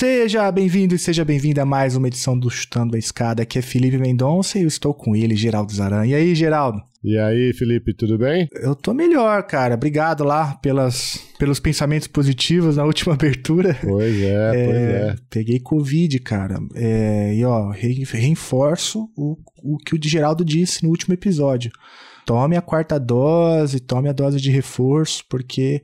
Seja bem-vindo e seja bem-vinda a mais uma edição do Chutando a Escada. Aqui é Felipe Mendonça e eu estou com ele, Geraldo Zaran. E aí, Geraldo? E aí, Felipe, tudo bem? Eu tô melhor, cara. Obrigado lá pelas, pelos pensamentos positivos na última abertura. Pois é, é pois é. Peguei Covid, cara. É, e ó, reforço o, o que o Geraldo disse no último episódio. Tome a quarta dose, tome a dose de reforço, porque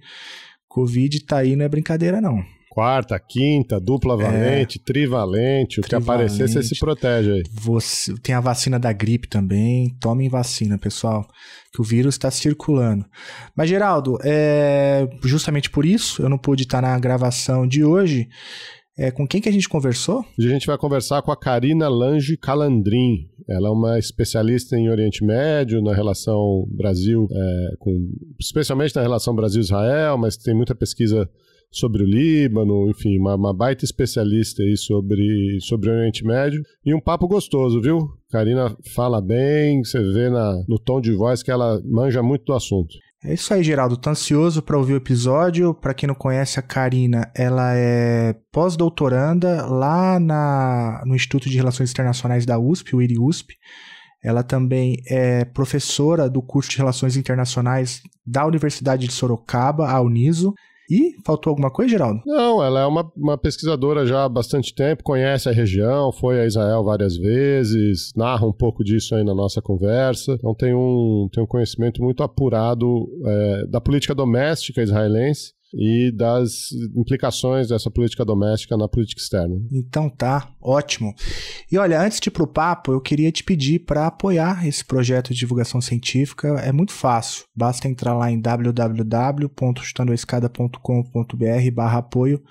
Covid tá aí, não é brincadeira, não. Quarta, quinta, dupla valente, é, trivalente, o trivalente. que aparecer, você se protege aí. Você, tem a vacina da gripe também. Tomem vacina, pessoal, que o vírus está circulando. Mas, Geraldo, é, justamente por isso eu não pude estar na gravação de hoje. É, com quem que a gente conversou? Hoje a gente vai conversar com a Karina Lange Calandrin. Ela é uma especialista em Oriente Médio, na relação Brasil, é, com, especialmente na relação Brasil-Israel, mas tem muita pesquisa sobre o Líbano, enfim, uma, uma, baita especialista aí sobre, sobre o Oriente Médio. E um papo gostoso, viu? Karina fala bem, você vê na, no tom de voz que ela manja muito do assunto. É isso aí, Geraldo. Tô ansioso para ouvir o episódio. Para quem não conhece a Karina, ela é pós-doutoranda lá na, no Instituto de Relações Internacionais da USP, o IRI-USP. Ela também é professora do curso de Relações Internacionais da Universidade de Sorocaba, a Uniso. E faltou alguma coisa, Geraldo? Não, ela é uma, uma pesquisadora já há bastante tempo, conhece a região, foi a Israel várias vezes, narra um pouco disso aí na nossa conversa. Então tem um, tem um conhecimento muito apurado é, da política doméstica israelense e das implicações dessa política doméstica na política externa. Então tá, ótimo. E olha, antes de ir pro papo, eu queria te pedir para apoiar esse projeto de divulgação científica. É muito fácil, basta entrar lá em www.chutandoescada.com.br apoio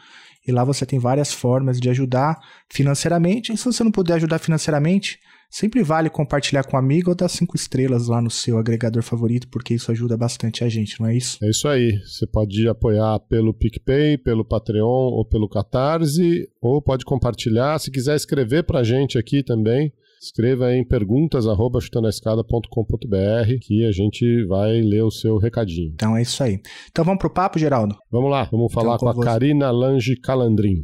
e lá você tem várias formas de ajudar financeiramente. E se você não puder ajudar financeiramente, Sempre vale compartilhar com um amigo ou dar cinco estrelas lá no seu agregador favorito, porque isso ajuda bastante a gente, não é isso? É isso aí. Você pode apoiar pelo PicPay, pelo Patreon ou pelo Catarse, ou pode compartilhar. Se quiser escrever pra gente aqui também, escreva em perguntas@chutandoescada.com.br que a gente vai ler o seu recadinho. Então é isso aí. Então vamos pro papo, Geraldo? Vamos lá, vamos falar então, com, com a você. Karina Lange Calandrin.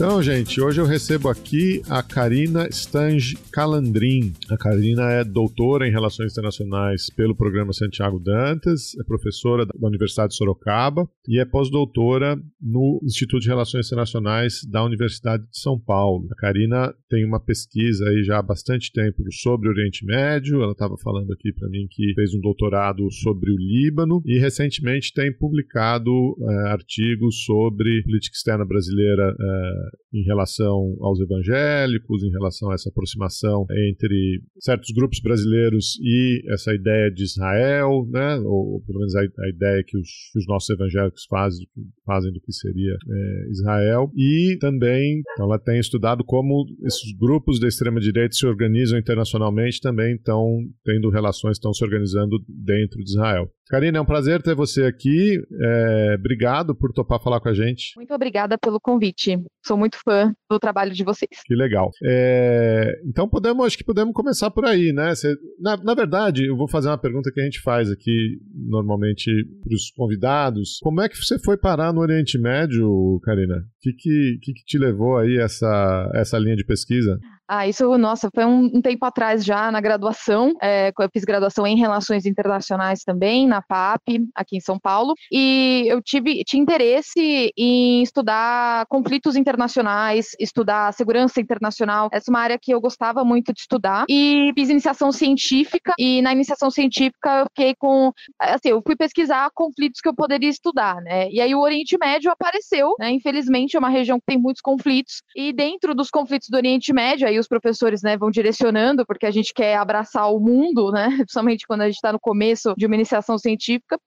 Então, gente, hoje eu recebo aqui a Karina Stange Calandrin. A Karina é doutora em Relações Internacionais pelo Programa Santiago Dantas, é professora da Universidade de Sorocaba e é pós-doutora no Instituto de Relações Internacionais da Universidade de São Paulo. A Karina tem uma pesquisa aí já há bastante tempo sobre o Oriente Médio. Ela estava falando aqui para mim que fez um doutorado sobre o Líbano e recentemente tem publicado é, artigos sobre política externa brasileira é, em relação aos evangélicos, em relação a essa aproximação entre certos grupos brasileiros e essa ideia de Israel, né? ou, pelo menos a, a, ideia que os, que os nossos evangélicos fazem, fazem do que seria é, Israel. E também então, ela tem estudado como esses grupos da extrema-direita se organizam internacionalmente, também estão tendo relações, estão se organizando dentro de Israel. Karina, é um prazer ter você aqui. É, obrigado por topar falar com a gente. Muito obrigada pelo convite. Sou muito fã do trabalho de vocês. Que legal. É, então podemos, acho que podemos começar por aí, né? Você, na, na, verdade, eu vou fazer uma pergunta que a gente faz aqui normalmente para os convidados. Como é que você foi parar no Oriente Médio, Karina? O que, que, que, que te levou aí essa, essa linha de pesquisa? Ah, isso, nossa, foi um, um tempo atrás já na graduação. É, eu fiz graduação em Relações Internacionais também, na PAP, aqui em São Paulo. E eu tive tinha interesse em estudar conflitos internacionais, estudar segurança internacional. Essa é uma área que eu gostava muito de estudar. E fiz iniciação científica. E na iniciação científica eu fiquei com. Assim, eu fui pesquisar conflitos que eu poderia estudar, né? E aí o Oriente Médio apareceu, né? Infelizmente é uma região que tem muitos conflitos. E dentro dos conflitos do Oriente Médio, aí os professores né, vão direcionando, porque a gente quer abraçar o mundo, né? Principalmente quando a gente está no começo de uma iniciação científica.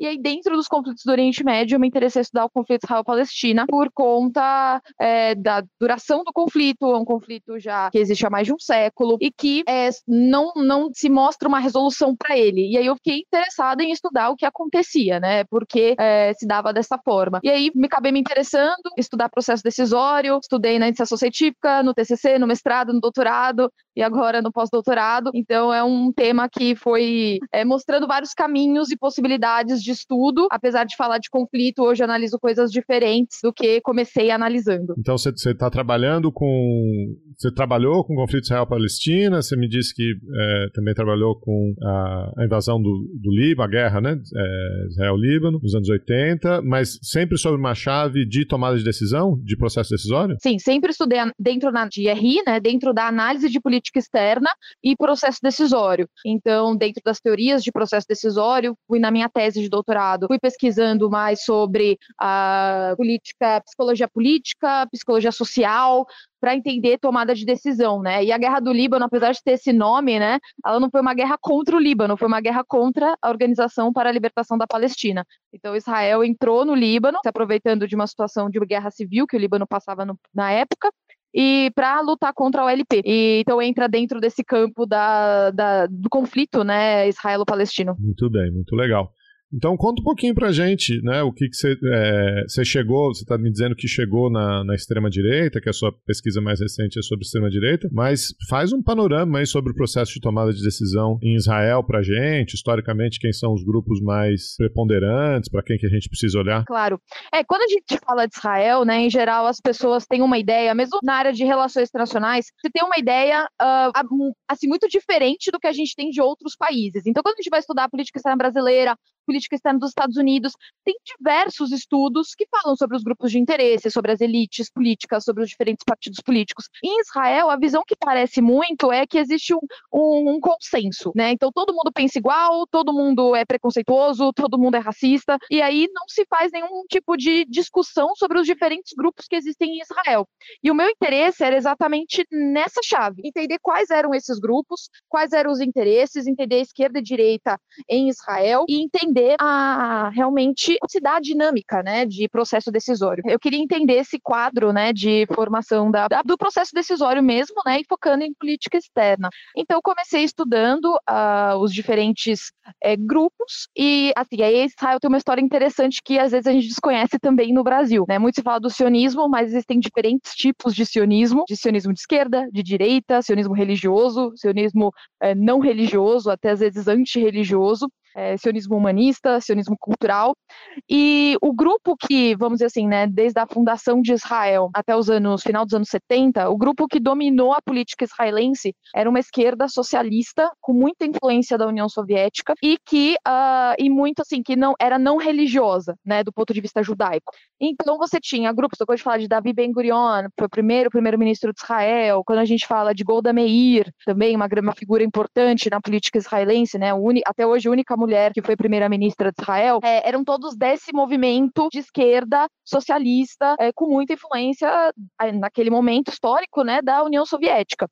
E aí, dentro dos conflitos do Oriente Médio, eu me interessei estudar o conflito Israel-Palestina por conta é, da duração do conflito, é um conflito já que existe há mais de um século e que é, não, não se mostra uma resolução para ele. E aí eu fiquei interessada em estudar o que acontecia, né? Porque é, se dava dessa forma. E aí me acabei me interessando, estudar processo decisório, estudei na iniciação científica, no TCC, no mestrado, no doutorado e agora no pós-doutorado. Então é um tema que foi é, mostrando vários caminhos e possibilidades de estudo. Apesar de falar de conflito, hoje analiso coisas diferentes do que comecei analisando. Então você está trabalhando com. Você trabalhou com o conflito Israel-Palestina, você me disse que é, também trabalhou com a, a invasão do, do Líbano, a guerra, né? É, Israel-Líbano, nos anos 80, mas sempre sobre uma chave de tomada de decisão, de processo decisório? Sim, sempre estudei dentro da de RI, né? Dentro da análise de política externa e processo decisório. Então, dentro das teorias de processo decisório, fui na minha tese de doutorado, fui pesquisando mais sobre a política, psicologia política, psicologia social, para entender tomada de decisão, né? E a guerra do Líbano, apesar de ter esse nome, né, ela não foi uma guerra contra o Líbano, foi uma guerra contra a Organização para a Libertação da Palestina. Então Israel entrou no Líbano, se aproveitando de uma situação de guerra civil que o Líbano passava no, na época, e para lutar contra o LP. E, então entra dentro desse campo da, da do conflito, né, israelo-palestino. Muito bem, muito legal. Então conta um pouquinho pra gente, né, o que você é, chegou, você está me dizendo que chegou na, na extrema-direita, que a sua pesquisa mais recente é sobre extrema-direita, mas faz um panorama aí sobre o processo de tomada de decisão em Israel pra gente, historicamente, quem são os grupos mais preponderantes, para quem que a gente precisa olhar? Claro. É, quando a gente fala de Israel, né, em geral as pessoas têm uma ideia, mesmo na área de relações internacionais, você tem uma ideia, uh, assim, muito diferente do que a gente tem de outros países. Então, quando a gente vai estudar política externa brasileira, política externa dos Estados Unidos. Tem diversos estudos que falam sobre os grupos de interesse, sobre as elites políticas, sobre os diferentes partidos políticos. Em Israel, a visão que parece muito é que existe um, um, um consenso, né? Então todo mundo pensa igual, todo mundo é preconceituoso, todo mundo é racista, e aí não se faz nenhum tipo de discussão sobre os diferentes grupos que existem em Israel. E o meu interesse era exatamente nessa chave, entender quais eram esses grupos, quais eram os interesses, entender a esquerda e direita em Israel e entender a realmente se dá a dinâmica, né, de processo decisório. Eu queria entender esse quadro, né, de formação da, do processo decisório mesmo, né, e focando em política externa. Então comecei estudando uh, os diferentes é, grupos e assim aí Israel tem uma história interessante que às vezes a gente desconhece também no Brasil, né? Muito se fala do sionismo, mas existem diferentes tipos de sionismo, de sionismo de esquerda, de direita, sionismo religioso, sionismo é, não religioso, até às vezes antirreligioso é, sionismo humanista, sionismo cultural. E o grupo que, vamos dizer assim, né, desde a fundação de Israel até os anos, final dos anos 70, o grupo que dominou a política israelense era uma esquerda socialista com muita influência da União Soviética e que, uh, e muito assim, que não era não religiosa, né, do ponto de vista judaico. Então você tinha grupos, eu gosto de falar de Davi Ben Gurion, foi o primeiro primeiro-ministro de Israel, quando a gente fala de Golda Meir, também uma, uma figura importante na política israelense, né, até hoje única mulher que foi primeira-ministra de Israel, é, eram todos desse movimento de esquerda socialista, é, com muita influência naquele momento histórico, né, da União Soviética.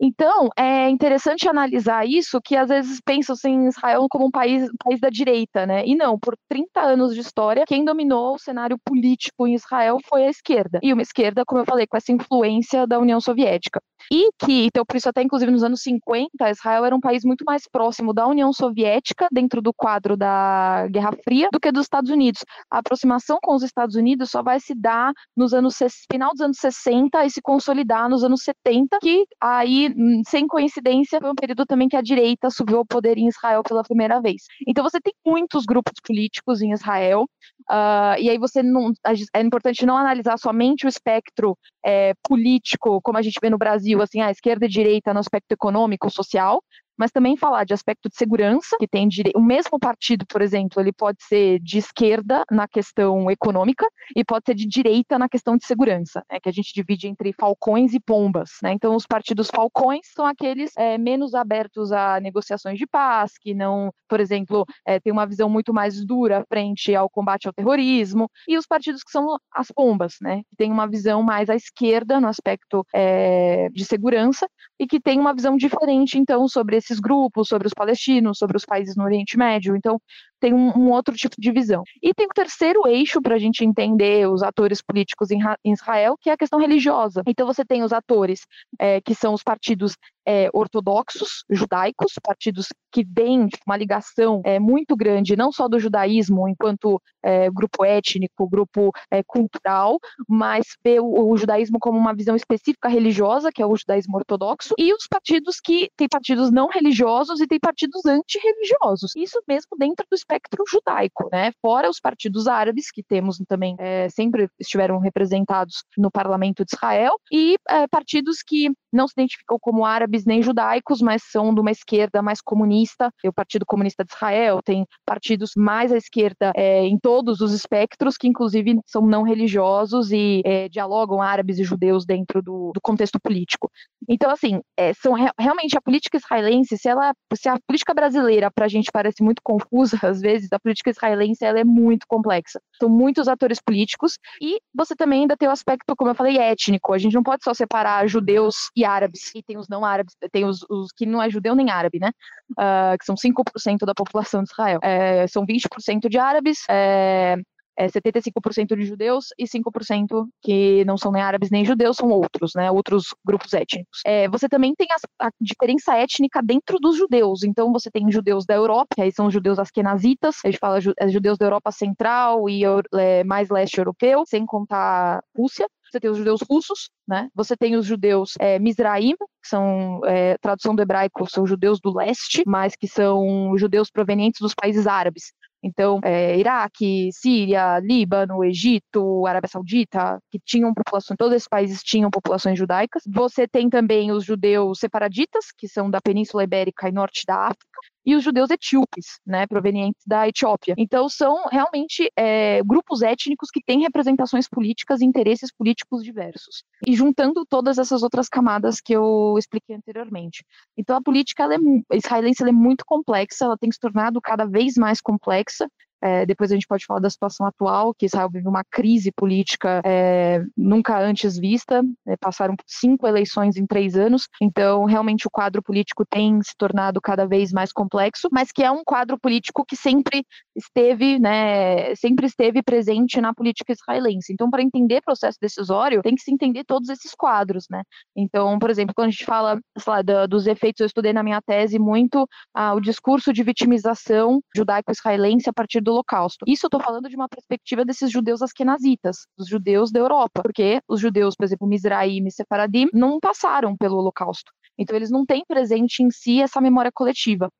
Então, é interessante analisar isso, que às vezes pensam assim, Israel como um país, um país da direita, né? E não, por 30 anos de história, quem dominou o cenário político em Israel foi a esquerda. E uma esquerda, como eu falei, com essa influência da União Soviética. E que, então, por isso até inclusive nos anos 50, Israel era um país muito mais próximo da União Soviética, dentro do quadro da Guerra Fria, do que dos Estados Unidos. A aproximação com os Estados Unidos só vai se dar nos anos final dos anos 60 e se consolidar nos anos 70, que aí Hum, sem coincidência, foi um período também que a direita subiu ao poder em Israel pela primeira vez. Então, você tem muitos grupos políticos em Israel, uh, e aí você não. É importante não analisar somente o espectro é, político, como a gente vê no Brasil, assim, a esquerda e direita no aspecto econômico, social, mas também falar de aspecto de segurança, que tem dire... o mesmo partido, por exemplo, ele pode ser de esquerda na questão econômica e pode ser de direita na questão de segurança, né, que a gente divide entre falcões e pombas. Né? Então, os partidos falcões são aqueles é, menos abertos a negociações de paz, que não, por exemplo, é, tem uma visão muito mais dura frente ao combate ao terrorismo, e os partidos que são as pombas, né, que tem uma visão mais à esquerda no aspecto é, de segurança e que tem uma visão diferente, então, sobre esses grupos, sobre os palestinos, sobre os países no Oriente Médio. Então, tem um, um, outro tipo de visão. E tem o terceiro eixo para a gente entender os atores políticos em, em, Israel, que é a questão religiosa. Então você tem os atores é, que são os partidos é, ortodoxos, judaicos, partidos que têm tipo, uma ligação é, muito grande, não só do judaísmo enquanto é, grupo étnico, grupo é, cultural, mas vê o, o, judaísmo como uma visão específica religiosa, que é o judaísmo ortodoxo, e os partidos que têm partidos não religiosos e têm partidos antirreligiosos. Isso mesmo dentro do espectro judaico, né? Fora os partidos árabes, que temos também, é, sempre estiveram representados no parlamento de Israel, e é, partidos que não se identificam como árabes nem judaicos, mas são de uma esquerda mais comunista. Tem o Partido Comunista de Israel, tem partidos mais à esquerda é, em todos os espectros, que inclusive são não religiosos e é, dialogam árabes e judeus dentro do, do contexto político. Então, assim, é, são realmente a política israelense, se ela, se a política brasileira para a gente parece muito confusa às vezes, a política israelense ela é muito complexa. São muitos atores políticos e você também ainda tem o aspecto, como eu falei, étnico. A gente não pode só separar judeus e árabes, e tem os não árabes, tem os, os que não é judeu nem árabe, né? Uh, que são 5% da população de Israel. É, são 20% de árabes, é, é 75% de judeus e 5% que não são nem árabes nem judeus, são outros, né? Outros grupos étnicos. É, você também tem a, a, diferença étnica dentro dos judeus. Então, você tem judeus da Europa, que aí são os judeus askenazitas, a gente fala é, judeus da Europa Central e é, mais leste europeu, sem contar Rússia você tem os judeus russos, né? Você tem os judeus é, Mizraim, que são, é, tradução do hebraico, são judeus do leste, mas que são judeus provenientes dos países árabes. Então, é, Iraque, Síria, Líbano, Egito, Arábia Saudita, que tinham populações, todos esses países tinham populações judaicas. Você tem também os judeus separaditas, que são da Península Ibérica e norte da África e os judeus etíopes, né, provenientes da Etiópia. Então, são realmente é, grupos étnicos que têm representações políticas e interesses políticos diversos. E juntando todas essas outras camadas que eu expliquei anteriormente. Então, a política é, israelense é muito complexa, ela tem se tornado cada vez mais complexa, é, depois a gente pode falar da situação atual, que Israel vive uma crise política é, nunca antes vista. É, passaram cinco eleições em três anos, então realmente o quadro político tem se tornado cada vez mais complexo, mas que é um quadro político que sempre esteve, né, sempre esteve presente na política israelense. Então, para entender processo decisório, tem que se entender todos esses quadros, né? Então, por exemplo, quando a gente fala lá, dos efeitos, eu estudei na minha tese muito ah, o discurso de vitimização judaico-israelense a partir do Holocausto. Isso eu estou falando de uma perspectiva desses judeus askenazitas, dos judeus da Europa, porque os judeus, por exemplo, Mizraim e Separadim, não passaram pelo Holocausto. Então, eles não têm presente em si essa memória coletiva.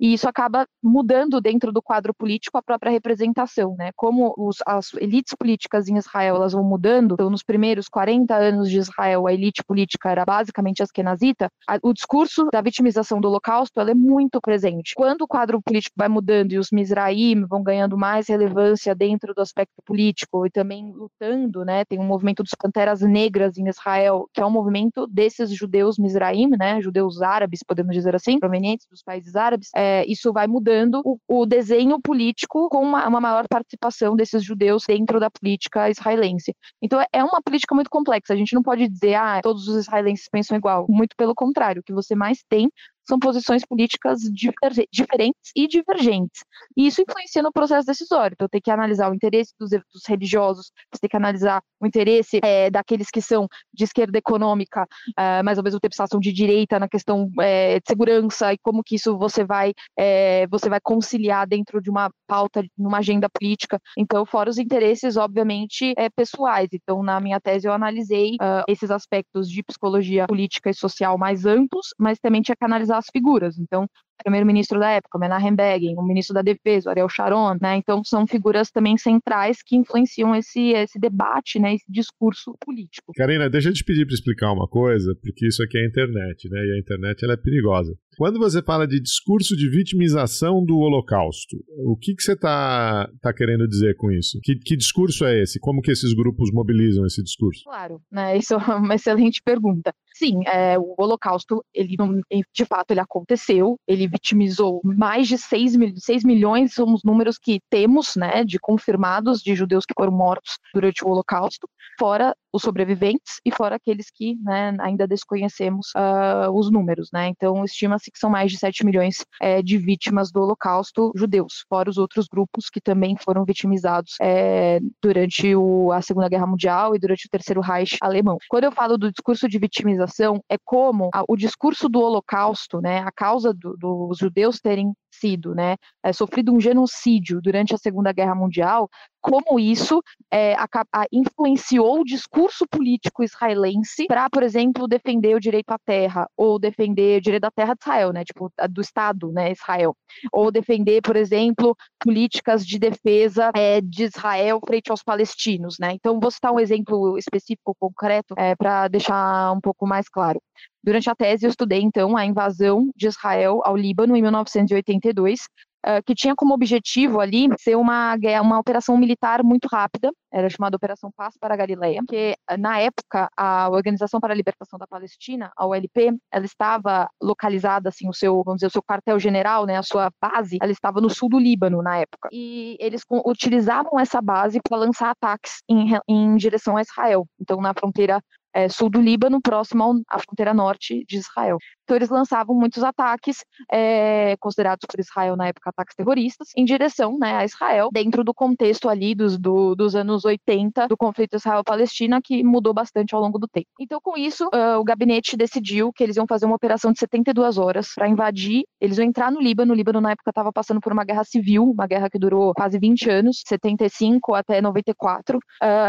E isso acaba mudando dentro do quadro político a própria representação, né? Como os, as elites políticas em Israel elas vão mudando, então, nos primeiros 40 anos de Israel, a elite política era basicamente askenazita, a, o discurso da vitimização do Holocausto ela é muito presente. Quando o quadro político vai mudando e os Mizraim vão ganhando mais relevância dentro do aspecto político e também lutando, né? Tem um movimento dos Panteras Negras em Israel, que é um movimento desses judeus Mizraim, né? Né, judeus árabes, podemos dizer assim, provenientes dos países árabes, é, isso vai mudando o, o desenho político com uma, uma, maior participação desses judeus dentro da política israelense. Então é uma política muito complexa. A gente não pode dizer, ah, todos os israelenses pensam igual. Muito pelo contrário, o que você mais tem são posições políticas diferentes e divergentes. E isso influencia no processo decisório. Então, tem que analisar o interesse dos, dos religiosos, você tem que analisar o interesse é, daqueles que são de esquerda econômica, é, mas ao mesmo tempo são de direita na questão é, de segurança e como que isso você vai, é, você vai conciliar dentro de uma pauta, numa agenda política. Então, fora os interesses, obviamente, é, pessoais. Então, na minha tese, eu analisei uh, esses aspectos de psicologia política e social mais amplos, mas também tinha que analisar as figuras. Então, primeiro-ministro da época, Menachem Begin, o ministro da Defesa, Ariel Sharon, né? Então são figuras também centrais que influenciam esse, esse debate, né? Esse discurso político. Karina, deixa eu te pedir para explicar uma coisa, porque isso aqui é a internet, né? E a internet ela é perigosa. Quando você fala de discurso de vitimização do Holocausto, o que, que você está tá querendo dizer com isso? Que, que discurso é esse? Como que esses grupos mobilizam esse discurso? Claro, né? Isso é uma excelente pergunta. Sim, é, o Holocausto, ele de fato ele aconteceu, ele vitimizou mais de 6, mil, 6 milhões, são os números que temos, né, de confirmados de judeus que foram mortos durante o Holocausto, fora os sobreviventes e fora aqueles que né, ainda desconhecemos uh, os números. Né? Então, estima-se que são mais de 7 milhões é, de vítimas do Holocausto judeus, fora os outros grupos que também foram vitimizados é, durante o, a Segunda Guerra Mundial e durante o Terceiro Reich alemão. Quando eu falo do discurso de vitimização, é como a, o discurso do Holocausto, né, a causa do, dos judeus terem sido, né, é, sofrido um genocídio durante a Segunda Guerra Mundial, como isso é, a, a, influenciou o discurso político israelense para, por exemplo, defender o direito à terra ou defender o direito à terra de Israel, né, tipo do Estado, né, Israel, ou defender, por exemplo, políticas de defesa é, de Israel frente aos palestinos, né. Então, vou citar um exemplo específico, concreto, é, para deixar um pouco mais claro. Durante a tese, eu estudei, então, a invasão de Israel ao Líbano em 1982, que tinha como objetivo ali ser uma, uma operação militar muito rápida, era chamada Operação Paz para a Galileia, que na época a Organização para a Libertação da Palestina, a OLP, ela estava localizada assim o seu, vamos dizer, o seu quartel-general, né, a sua base, ela estava no sul do Líbano na época. E eles utilizavam essa base para lançar ataques em, em direção a Israel. Então na fronteira é, sul do Líbano, próximo à fronteira norte de Israel. Então, eles lançavam muitos ataques, é, considerados por Israel na época ataques terroristas, em direção né, a Israel, dentro do contexto ali dos, do, dos anos 80 do conflito Israel-Palestina, que mudou bastante ao longo do tempo. Então, com isso, uh, o gabinete decidiu que eles iam fazer uma operação de 72 horas para invadir, eles iam entrar no Líbano. O Líbano, na época, estava passando por uma guerra civil, uma guerra que durou quase 20 anos, 75 até 94. Uh,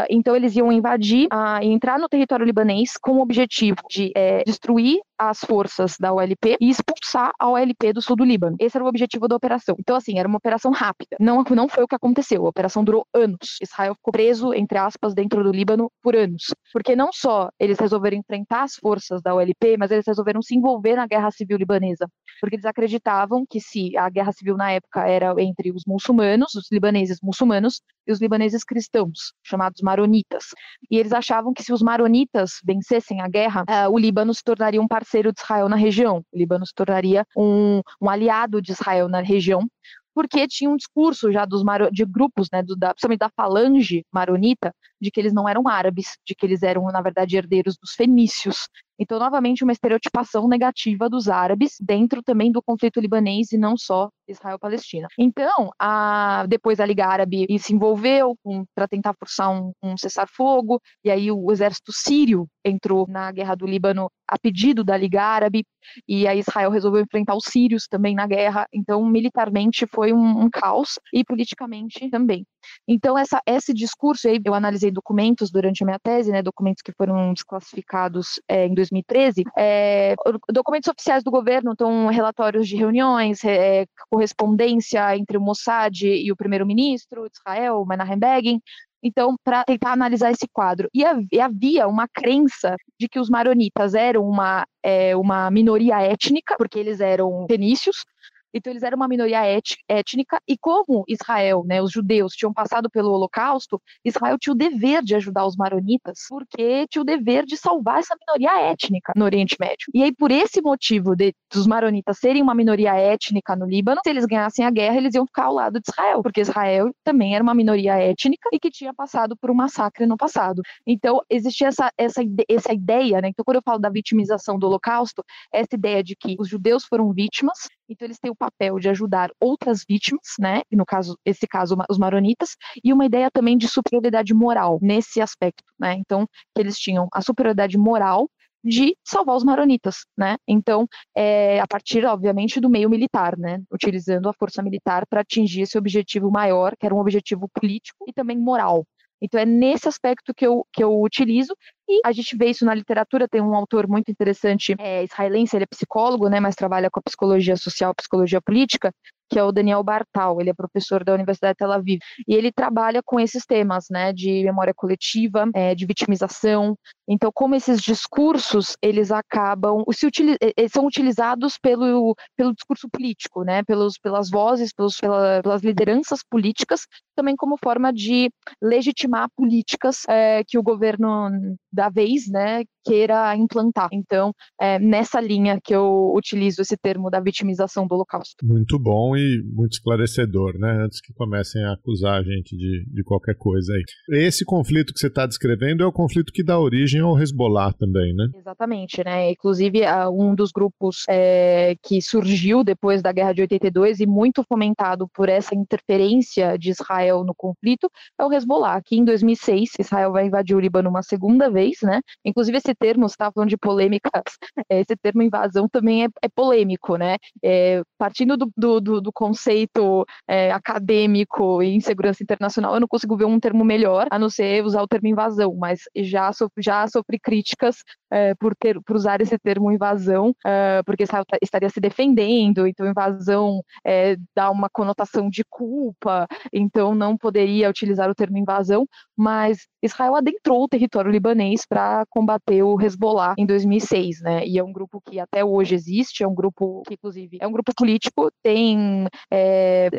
então, eles iam invadir uh, e entrar no território libanês com o objetivo de é, destruir as forças da OLP e expulsar a OLP do sul do Líbano. Esse era o objetivo da operação. Então, assim, era uma operação rápida. Não, não foi o que aconteceu. A operação durou anos. Israel ficou preso, entre aspas, dentro do Líbano por anos. Porque não só eles resolveram enfrentar as forças da OLP, mas eles resolveram se envolver na guerra civil libanesa. Porque eles acreditavam que se a guerra civil na época era entre os muçulmanos, os libaneses muçulmanos, e os libaneses cristãos, chamados maronitas. E eles achavam que se os maronitas vencessem a guerra, uh, o Líbano se tornaria um parceiro de Israel na região. O Líbano se tornaria um, um aliado de Israel na região, porque tinha um discurso já dos de grupos, né, do, da, principalmente da falange maronita, de que eles não eram árabes, de que eles eram, na verdade, herdeiros dos fenícios, então, novamente, uma estereotipação negativa dos árabes dentro também do conflito libanês e não só Israel-Palestina. Então, a, depois a Liga Árabe se envolveu para tentar forçar um, um cessar-fogo, e aí o exército sírio entrou na guerra do Líbano a pedido da Liga Árabe, e aí Israel resolveu enfrentar os sírios também na guerra. Então, militarmente foi um, um caos e politicamente também. Então, essa, esse discurso, aí, eu analisei documentos durante a minha tese, né, documentos que foram desclassificados é, em 2013, é, documentos oficiais do governo, então relatórios de reuniões, é, correspondência entre o Mossad e o primeiro-ministro de Israel, Menachem Begin, então, para tentar analisar esse quadro. E havia uma crença de que os maronitas eram uma, é, uma minoria étnica, porque eles eram fenícios, então eles eram uma minoria étnica e como Israel, né, os judeus tinham passado pelo Holocausto, Israel tinha o dever de ajudar os maronitas, porque tinha o dever de salvar essa minoria étnica no Oriente Médio. E aí por esse motivo de, dos maronitas serem uma minoria étnica no Líbano, se eles ganhassem a guerra, eles iam ficar ao lado de Israel, porque Israel também era uma minoria étnica e que tinha passado por um massacre no passado. Então existia essa essa essa ideia, né? Então quando eu falo da vitimização do Holocausto, essa ideia de que os judeus foram vítimas então eles têm o papel de ajudar outras vítimas, né? E no caso, esse caso, os maronitas, e uma ideia também de superioridade moral nesse aspecto, né? Então, que eles tinham a superioridade moral de salvar os maronitas, né? Então, é, a partir, obviamente, do meio militar, né? Utilizando a força militar para atingir esse objetivo maior, que era um objetivo político e também moral. Então, é nesse aspecto que eu, que eu utilizo, E a gente vê isso na literatura, tem um autor muito interessante, é, israelense, ele é psicólogo, né, mas trabalha com a psicologia social, psicologia política, que é o Daniel Bartal, ele é professor da Universidade de Tel Aviv, e ele trabalha com esses temas, né, de memória coletiva, é, de vitimização, então como esses discursos, eles acabam, se utiliz, são utilizados pelo, pelo discurso político, né, pelos, pelas vozes, pelos, pela, pelas lideranças políticas, também como forma de legitimar políticas é, que o governo da vez, né, queira implantar. Então, é nessa linha que eu utilizo esse termo da vitimização do Holocausto. Muito bom e muito esclarecedor, né? Antes que comecem a acusar a gente de, de qualquer coisa aí. Esse conflito que você está descrevendo é o conflito que dá origem ao Hezbollah também, né? Exatamente, né? Inclusive, um dos grupos é, que surgiu depois da Guerra de 82 e muito fomentado por essa interferência de Israel no conflito é o Hezbollah, que em 2006 Israel vai invadir o Líbano uma segunda vez, né? Inclusive, esse termo, você estava falando de polêmicas, esse termo invasão também é, é polêmico, né? É, partindo do, do, do conceito é, acadêmico e insegurança internacional, eu não consigo ver um termo melhor, a não ser usar o termo invasão, mas já já sofri críticas é, por, ter, por usar esse termo invasão, é, porque estaria se defendendo, então invasão é, dá uma conotação de culpa, então não poderia utilizar o termo invasão, mas Israel adentrou o território libanês para combater o Hezbollah em 2006, né? E é um grupo que até hoje existe, é um grupo que, inclusive, é um grupo político, tem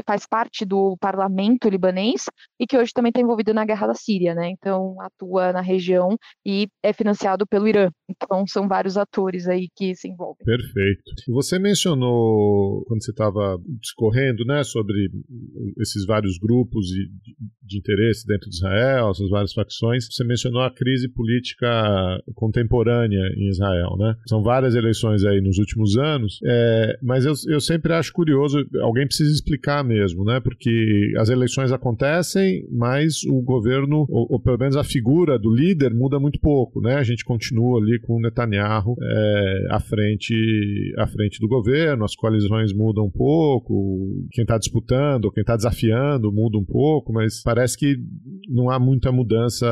faz parte do parlamento libanês e que hoje também está envolvido na guerra da Síria, né? Então atua na região e é financiado pelo Irã. Então são vários atores aí que se envolvem. Perfeito. Você mencionou quando você estava discorrendo, né, sobre esses vários grupos de, de interesse dentro de Israel, essas várias facções. Você mencionou a crise política contemporânea em Israel, né? São várias eleições aí nos últimos anos, é, mas eu, eu sempre acho curioso, alguém precisa explicar mesmo, né? Porque as eleições acontecem, mas o governo, ou, ou pelo menos a figura do líder, muda muito pouco, né? A gente continua ali com Netanyahu é, à, frente, à frente do governo, as coalizões mudam um pouco, quem está disputando, quem está desafiando muda um pouco, mas parece que não há muita mudança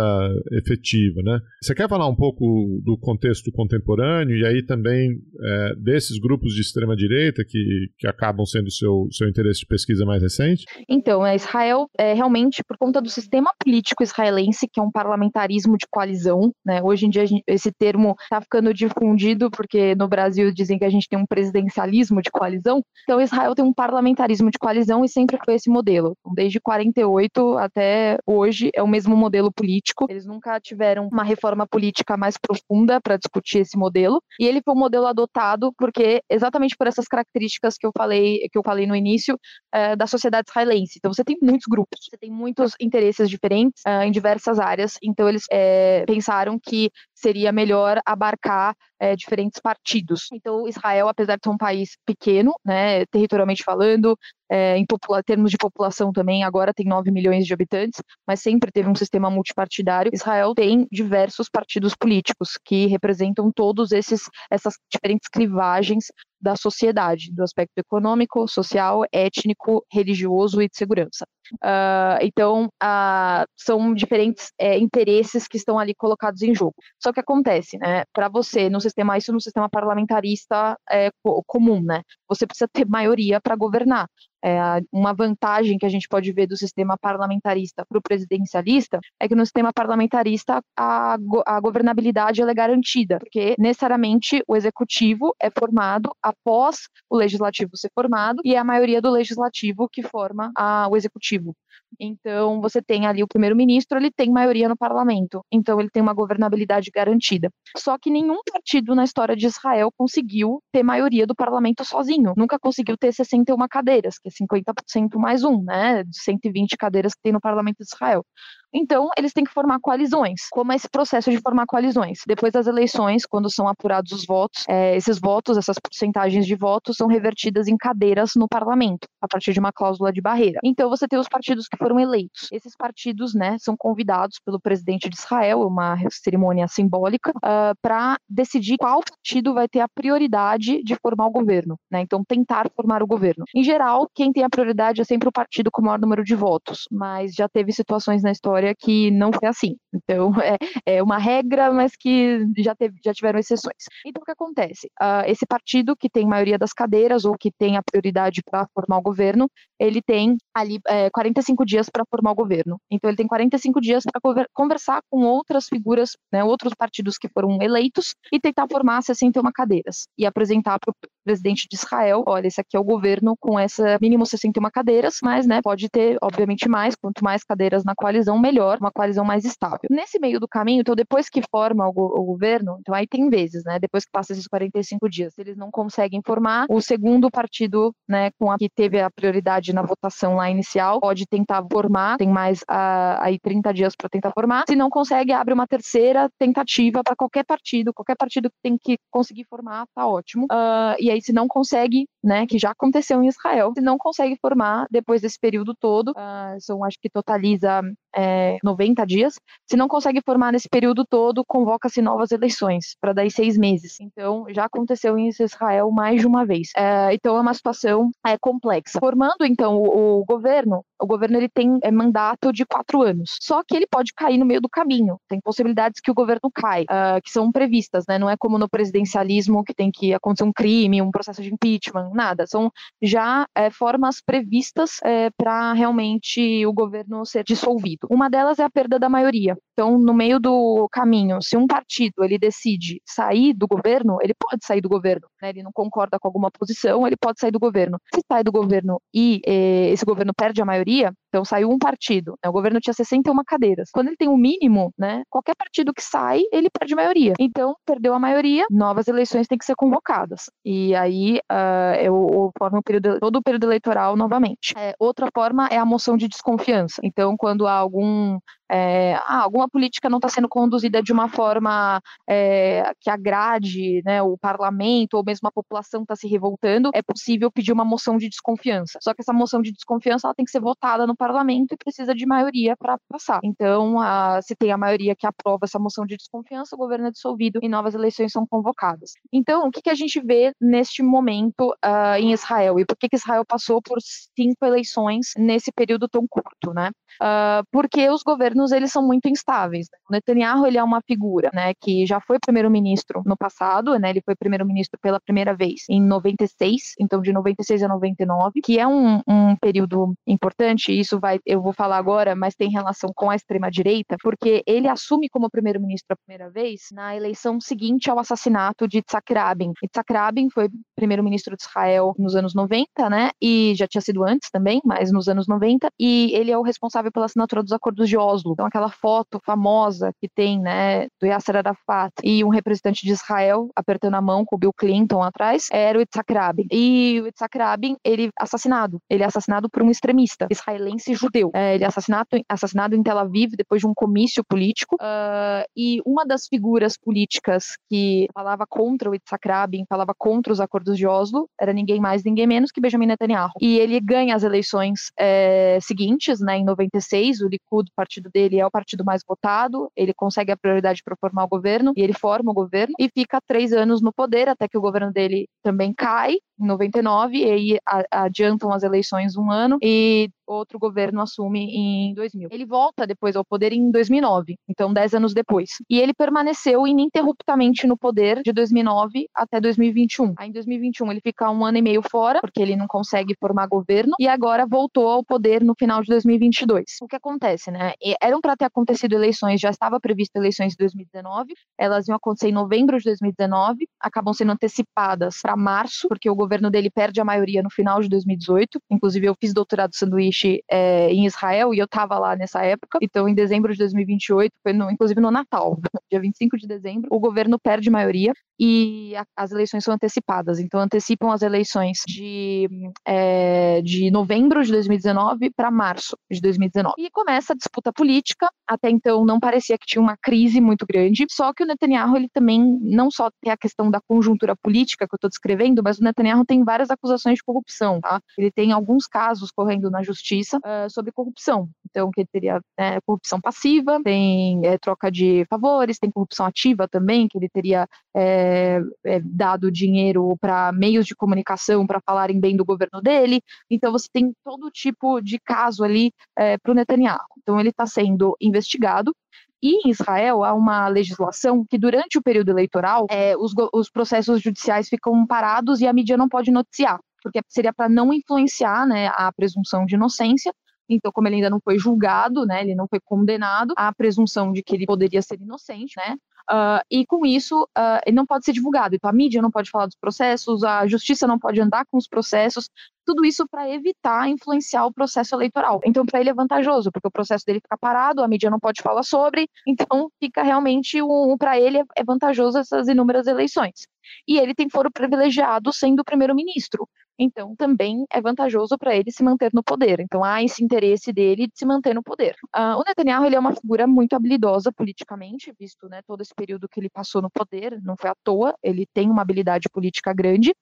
efetiva, né? Você quer falar um pouco do contexto contemporâneo e aí também é, desses grupos de extrema direita que, que acabam sendo seu seu interesse de pesquisa mais recente? Então, é, Israel é realmente por conta do sistema político israelense que é um parlamentarismo de coalizão, né? Hoje em dia esse termo está ficando difundido porque no Brasil dizem que a gente tem um presidencialismo de coalizão. Então, Israel tem um parlamentarismo de coalizão e sempre foi esse modelo. Então, desde 48 até hoje é o mesmo modelo político. Eles nunca tiveram uma reforma política mais profunda para discutir esse modelo. E ele foi um modelo adotado porque exatamente por essas características que eu falei que eu falei no início é, da sociedade israelense. Então, você tem muitos grupos, você tem muitos interesses diferentes é, em diversas áreas. Então, eles é, pensaram que seria melhor abarcar é, diferentes partidos. Então, Israel, apesar de ser um país pequeno, né, territorialmente falando, é, em termos de população também, agora tem 9 milhões de habitantes, mas sempre teve um sistema multipartidário. Israel tem diversos partidos políticos que representam todos esses essas diferentes clivagens da sociedade, do aspecto econômico, social, étnico, religioso e de segurança. Uh, então, uh, são diferentes é, interesses que estão ali colocados em jogo. Só que acontece, né? Para você, no sistema, isso no sistema parlamentarista é, comum, né? Você precisa ter maioria para governar. É, uma vantagem que a gente pode ver do sistema parlamentarista para o presidencialista é que no sistema parlamentarista a, a governabilidade é garantida, porque necessariamente o executivo é formado após o legislativo ser formado e é a maioria do legislativo que forma a, o executivo. красиво. Então, você tem ali o primeiro-ministro, ele tem maioria no parlamento, então ele tem uma governabilidade garantida. Só que nenhum partido na história de Israel conseguiu ter maioria do parlamento sozinho, nunca conseguiu ter 61 cadeiras, que é 50% mais um, né, de 120 cadeiras que tem no parlamento de Israel. Então, eles têm que formar coalizões. Como é esse processo de formar coalizões? Depois das eleições, quando são apurados os votos, é, esses votos, essas porcentagens de votos, são revertidas em cadeiras no parlamento, a partir de uma cláusula de barreira. Então, você tem os partidos que foram eleitos. Esses partidos, né, são convidados pelo presidente de Israel, uma cerimônia simbólica, uh, ah, para decidir qual partido vai ter a prioridade de formar o governo, né? Então, tentar formar o governo. Em geral, quem tem a prioridade é sempre o partido com o maior número de votos, mas já teve situações na história que não foi assim. Então, é, é uma regra, mas que já, teve, já tiveram exceções. Então, o que acontece? Uh, esse partido que tem maioria das cadeiras ou que tem a prioridade para formar o governo, ele tem ali é, 45 dias para formar o governo. Então, ele tem 45 dias para conversar com outras figuras, né, outros partidos que foram eleitos e tentar formar 61 cadeiras e apresentar para o presidente de Israel, olha, esse aqui é o governo com essa mínimo 61 cadeiras, mas, né, pode ter, obviamente, mais, quanto mais cadeiras na coalizão, melhor, uma coalizão mais estável. Nesse meio do caminho, então, depois que forma o, o governo, então aí tem vezes, né, depois que passa esses 45 dias, eles não conseguem formar, o segundo partido, né, com a que teve a prioridade na votação lá inicial, pode tentar formar, tem mais uh, aí 30 dias para tentar formar, se não consegue, abre uma terceira tentativa para qualquer partido, qualquer partido que tem que conseguir formar, tá ótimo. Uh, e aí, se não consegue, né, que já aconteceu em Israel, se não consegue formar depois desse período todo, uh, são acho que totaliza é, 90 dias, se não consegue formar nesse período todo, convoca-se novas eleições para daí seis meses. Então, já aconteceu em Israel mais de uma vez. É, então, é uma situação é, complexa. Formando, então, o, o governo, o governo ele tem é, mandato de quatro anos. Só que ele pode cair no meio do caminho. Tem possibilidades que o governo cai, uh, que são previstas, né? Não é como no presidencialismo que tem que acontecer um crime, um processo de impeachment, nada. São já é, formas previstas é, para realmente o governo ser dissolvido. Uma delas é a perda da maioria. Então, no meio do caminho, se um partido ele decide sair do governo, ele pode sair do governo. Né? Ele não concorda com alguma posição, ele pode sair do governo. Se sai do governo e eh, esse governo perde a maioria, então saiu um partido, né? o governo tinha 61 cadeiras. Quando ele tem o um mínimo, né, qualquer partido que sai, ele perde maioria. Então, perdeu a maioria, novas eleições têm que ser convocadas. E aí uh, eu, formo todo o período eleitoral novamente. É, outra forma é a moção de desconfiança. Então, quando há algum é, ah, alguma política não está sendo conduzida de uma forma é, que agrade né, o parlamento ou mesmo a população está se revoltando, é possível pedir uma moção de desconfiança. Só que essa moção de desconfiança ela tem que ser votada no parlamento e precisa de maioria para passar. Então, a, se tem a maioria que aprova essa moção de desconfiança, o governo é dissolvido e novas eleições são convocadas. Então, o que, que a gente vê neste momento uh, em Israel e por que, que Israel passou por cinco eleições nesse período tão curto, né? Uh, porque os governos eles são muito instáveis. Né? O Netanyahu ele é uma figura, né, que já foi primeiro-ministro no passado, né? Ele foi primeiro-ministro pela primeira vez em 96, então de 96 a 99, que é um, um período importante. Isso vai, eu vou falar agora, mas tem relação com a extrema direita, porque ele assume como primeiro-ministro a primeira vez na eleição seguinte ao assassinato de Yitzhak Rabin. Yitzhak Rabin foi primeiro-ministro de Israel nos anos 90, né? E já tinha sido antes também, mas nos anos 90, e ele é o responsável pela assinatura dos acordos de Oslo. Então, aquela foto famosa que tem, né, do Yasser Arafat e um representante de Israel apertando a mão com o Bill Clinton atrás, era o Yitzhak Rabin. E o Yitzhak Rabin, ele assassinado. Ele é assassinado por um extremista israelense judeu. É, ele é assassinado, assassinado em Tel Aviv depois de um comício político. Uh, e uma das figuras políticas que falava contra o Yitzhak Rabin, falava contra os acordos de Oslo, era ninguém mais, ninguém menos que Benjamin Netanyahu. E ele ganha as eleições é, seguintes, né, em 96 96, o Likud, partido dele, é o partido mais votado, ele consegue a prioridade para formar o governo, e ele forma o governo, e fica três anos no poder, até que o governo dele também cai, em 99, e aí adiantam as eleições um ano, e outro governo assume em 2000. Ele volta depois ao poder em 2009, então 10 anos depois. E ele permaneceu ininterruptamente no poder de 2009 até 2021. Aí em 2021 ele fica um ano e meio fora, porque ele não consegue formar governo, e agora voltou ao poder no final de 2022. O que acontece, né? Eram para ter acontecido eleições, já estava previsto eleições em 2019, elas iam acontecer em novembro de 2019, acabam sendo antecipadas para março, porque o governo dele perde a maioria no final de 2018. Inclusive eu fiz doutorado sanduíche é, em Israel e eu estava lá nessa época. Então, em dezembro de 2028, foi no, inclusive no Natal, dia 25 de dezembro, o governo perde maioria e a, as eleições são antecipadas. Então, antecipam as eleições de, é, de novembro de 2019 para março de 2019. E começa a disputa política. Até então, não parecia que tinha uma crise muito grande. Só que o Netanyahu, ele também não só tem a questão da conjuntura política que eu estou descrevendo, mas o Netanyahu tem várias acusações de corrupção. Tá? Ele tem alguns casos correndo na justiça justiça uh, sobre corrupção. Então, que teria né, corrupção passiva, tem é, troca de favores, tem corrupção ativa também, que ele teria é, é, dado dinheiro para meios de comunicação para falarem bem do governo dele. Então, você tem todo tipo de caso ali para o Netanyahu. Então, ele está sendo investigado. E em Israel há uma legislação que durante o período eleitoral é, os, os processos judiciais ficam parados e a mídia não pode noticiar, porque seria para não influenciar né, a presunção de inocência. Então, como ele ainda não foi julgado, né, ele não foi condenado, a presunção de que ele poderia ser inocente, né, Uh, e com isso, uh, ele não pode ser divulgado. Então, a mídia não pode falar dos processos, a justiça não pode andar com os processos, tudo isso para evitar influenciar o processo eleitoral. Então, para ele é vantajoso, porque o processo dele fica parado, a mídia não pode falar sobre, então fica realmente, um, para ele é vantajoso essas inúmeras eleições. E ele tem foro privilegiado sendo primeiro-ministro. Então, também é vantajoso para ele se manter no poder. Então, há esse interesse dele de se manter no poder. Uh, o Netanyahu ele é uma figura muito habilidosa politicamente, visto né, todo esse período que ele passou no poder, não foi à toa, ele tem uma habilidade política grande.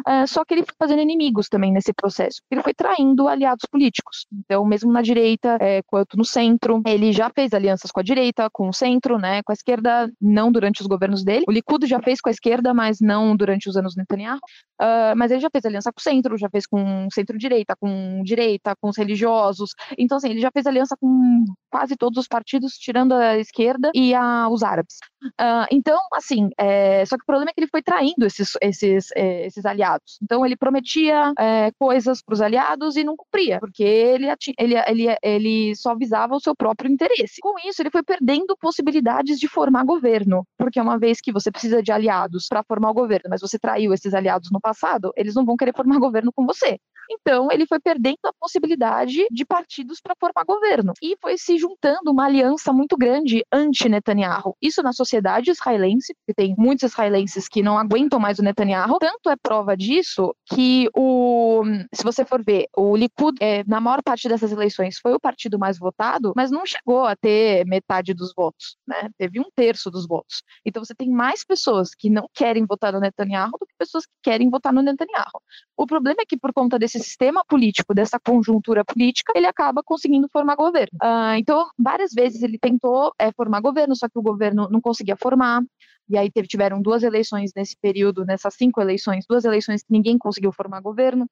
Uh, só que ele foi fazendo inimigos também nesse processo. Ele foi traindo aliados políticos. Então, mesmo na direita é, quanto no centro, ele já fez alianças com a direita, com o centro, né, com a esquerda, não durante os governos dele. O Likud já fez com a esquerda, mas não durante os anos Netanyahu. Uh, mas ele já fez aliança com o centro, já fez com centro-direita, com direita, com os religiosos. Então, assim, ele já fez aliança com quase todos os partidos, tirando a esquerda e a, os árabes. Uh, então, assim, é, só que o problema é que ele foi traindo esses, esses, é, esses aliados. Então, ele prometia é, coisas para os aliados e não cumpria, porque ele, ele, ele, ele só visava o seu próprio interesse. Com isso, ele foi perdendo possibilidades de formar governo, porque uma vez que você precisa de aliados para formar o governo, mas você traiu esses aliados no passado, eles não vão querer formar governo com você. Então, ele foi perdendo a possibilidade de partidos para formar governo. E foi se juntando uma aliança muito grande anti-Netanyahu. Isso na sociedade israelense, porque tem muitos israelenses que não aguentam mais o Netanyahu. Tanto é prova disso que o. Se você for ver, o Likud, é, na maior parte dessas eleições, foi o partido mais votado, mas não chegou a ter metade dos votos, né? Teve um terço dos votos. Então você tem mais pessoas que não querem votar no Netanyahu do que pessoas que querem votar no Netanyahu. O problema é que por conta desse sistema político, dessa conjuntura política, ele acaba conseguindo formar governo. Uh, então, várias vezes ele tentou é, formar governo, só que o governo não conseguia formar. E aí teve, tiveram duas eleições nesse período, nessas cinco eleições, duas eleições que ninguém conseguiu formar governo.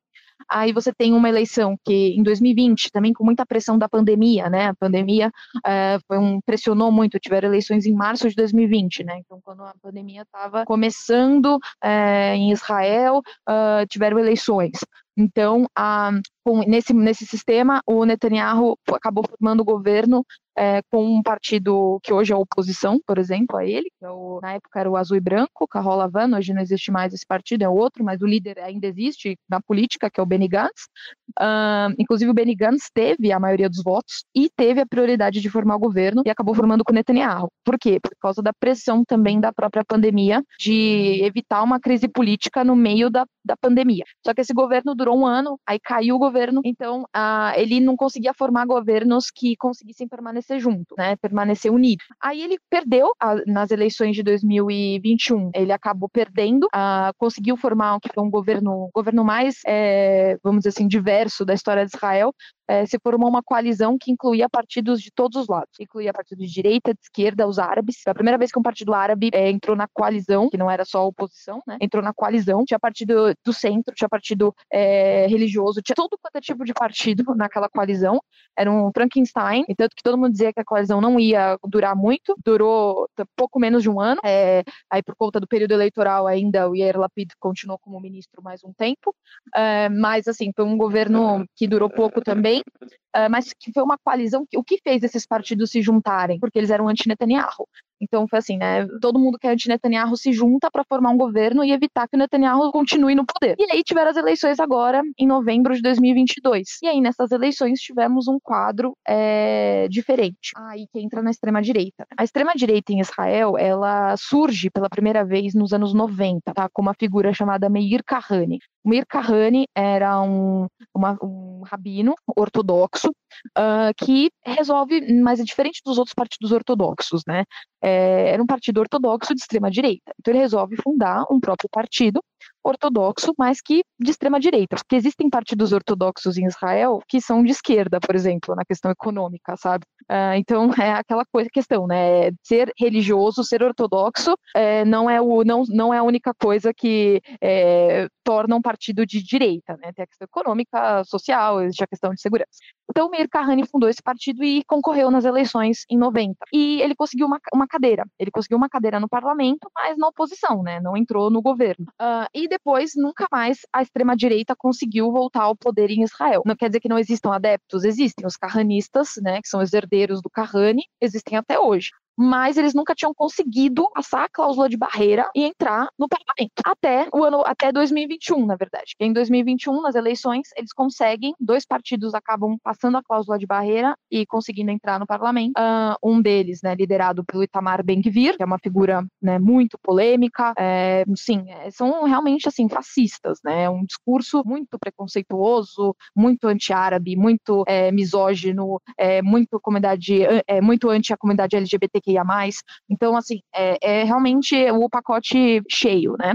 Aí você tem uma eleição que em 2020, também com muita pressão da pandemia, né? A pandemia é, foi um, pressionou muito, tiveram eleições em março de 2020, né? Então, quando a pandemia estava começando é, em Israel, uh, tiveram eleições. Então, a, com, nesse, nesse sistema, o Netanyahu acabou formando o governo é, com um partido que hoje é oposição, por exemplo, a ele, que é o, na época era o Azul e Branco, Carol Havan, hoje não existe mais esse partido, é outro, mas o líder ainda existe na política, que é o Benny Gantz. Uh, inclusive, o Benny Gantz teve a maioria dos votos e teve a prioridade de formar o governo e acabou formando com Netanyahu. Por quê? Por causa da pressão também da própria pandemia, de evitar uma crise política no meio da, da pandemia. Só que esse governo durou um ano, aí caiu o governo, então uh, ele não conseguia formar governos que conseguissem permanecer junto, né, permanecer unido. Aí ele perdeu a, nas eleições de 2021, ele acabou perdendo, uh, conseguiu formar foi um governo, governo mais, é, vamos dizer assim, diverso da história de Israel, é, se formou uma coalizão que incluía partidos de todos os lados. Incluía partidos de direita, de esquerda, os árabes. Foi a primeira vez que um partido árabe é, entrou na coalizão, que não era só oposição, né? Entrou na coalizão. Tinha partido do centro, tinha partido é, religioso, tinha todo quanto é tipo de partido naquela coalizão. Era um Frankenstein, e tanto que todo mundo dizia que a coalizão não ia durar muito. Durou pouco menos de um ano. É, aí, por conta do período eleitoral, ainda o Yair Lapid continuou como ministro mais um tempo. É, mas, assim, foi um governo que durou pouco também uh, mas que foi uma coalizão. O que fez esses partidos se juntarem? Porque eles eram anti-Netanyahu. Então foi assim, né? Todo mundo que é anti-Netanyahu se junta para formar um governo e evitar que o Netanyahu continue no poder. E aí tiveram as eleições agora, em novembro de 2022. E aí nessas eleições tivemos um quadro é, diferente. Aí que entra na extrema-direita. A extrema-direita em Israel, ela surge pela primeira vez nos anos 90, tá? Com uma figura chamada Meir Kahane. Meir Kahane era um, uma, um rabino ortodoxo uh, que resolve, mas é diferente dos outros partidos ortodoxos, né? É, era um partido ortodoxo de extrema direita. Então ele resolve fundar um próprio partido ortodoxo, mas que de extrema direita. Porque existem partidos ortodoxos em Israel que são de esquerda, por exemplo, na questão econômica, sabe? Uh, então é aquela coisa, questão, né? Ser religioso, ser ortodoxo, é, não é o não, não é a única coisa que é, torna um partido de direita, né? Tem a questão econômica, social, existe a questão de segurança. Então, Meir Kahane fundou esse partido e concorreu nas eleições em 90. E ele conseguiu uma, uma cadeira. Ele conseguiu uma cadeira no parlamento, mas na oposição, né? Não entrou no governo. Uh, e depois, nunca mais a extrema-direita conseguiu voltar ao poder em Israel. Não quer dizer que não existam adeptos, existem os carranistas, né? Que são os herdeiros do Kahane, existem até hoje mas eles nunca tinham conseguido passar a cláusula de barreira e entrar no parlamento. Até o ano, até 2021, na verdade. Em 2021, nas eleições, eles conseguem, dois partidos acabam passando a cláusula de barreira e conseguindo entrar no parlamento. Uh, um deles, né, liderado pelo Itamar Ben-Gvir, que é uma figura né, muito polêmica. É, sim, é, são realmente assim fascistas, né? Um discurso muito preconceituoso, muito anti-árabe, muito é, misógino, é, muito comunidade, é, muito anti a comunidade LGBTQ mais. Então, assim, é, é, realmente o pacote cheio, né?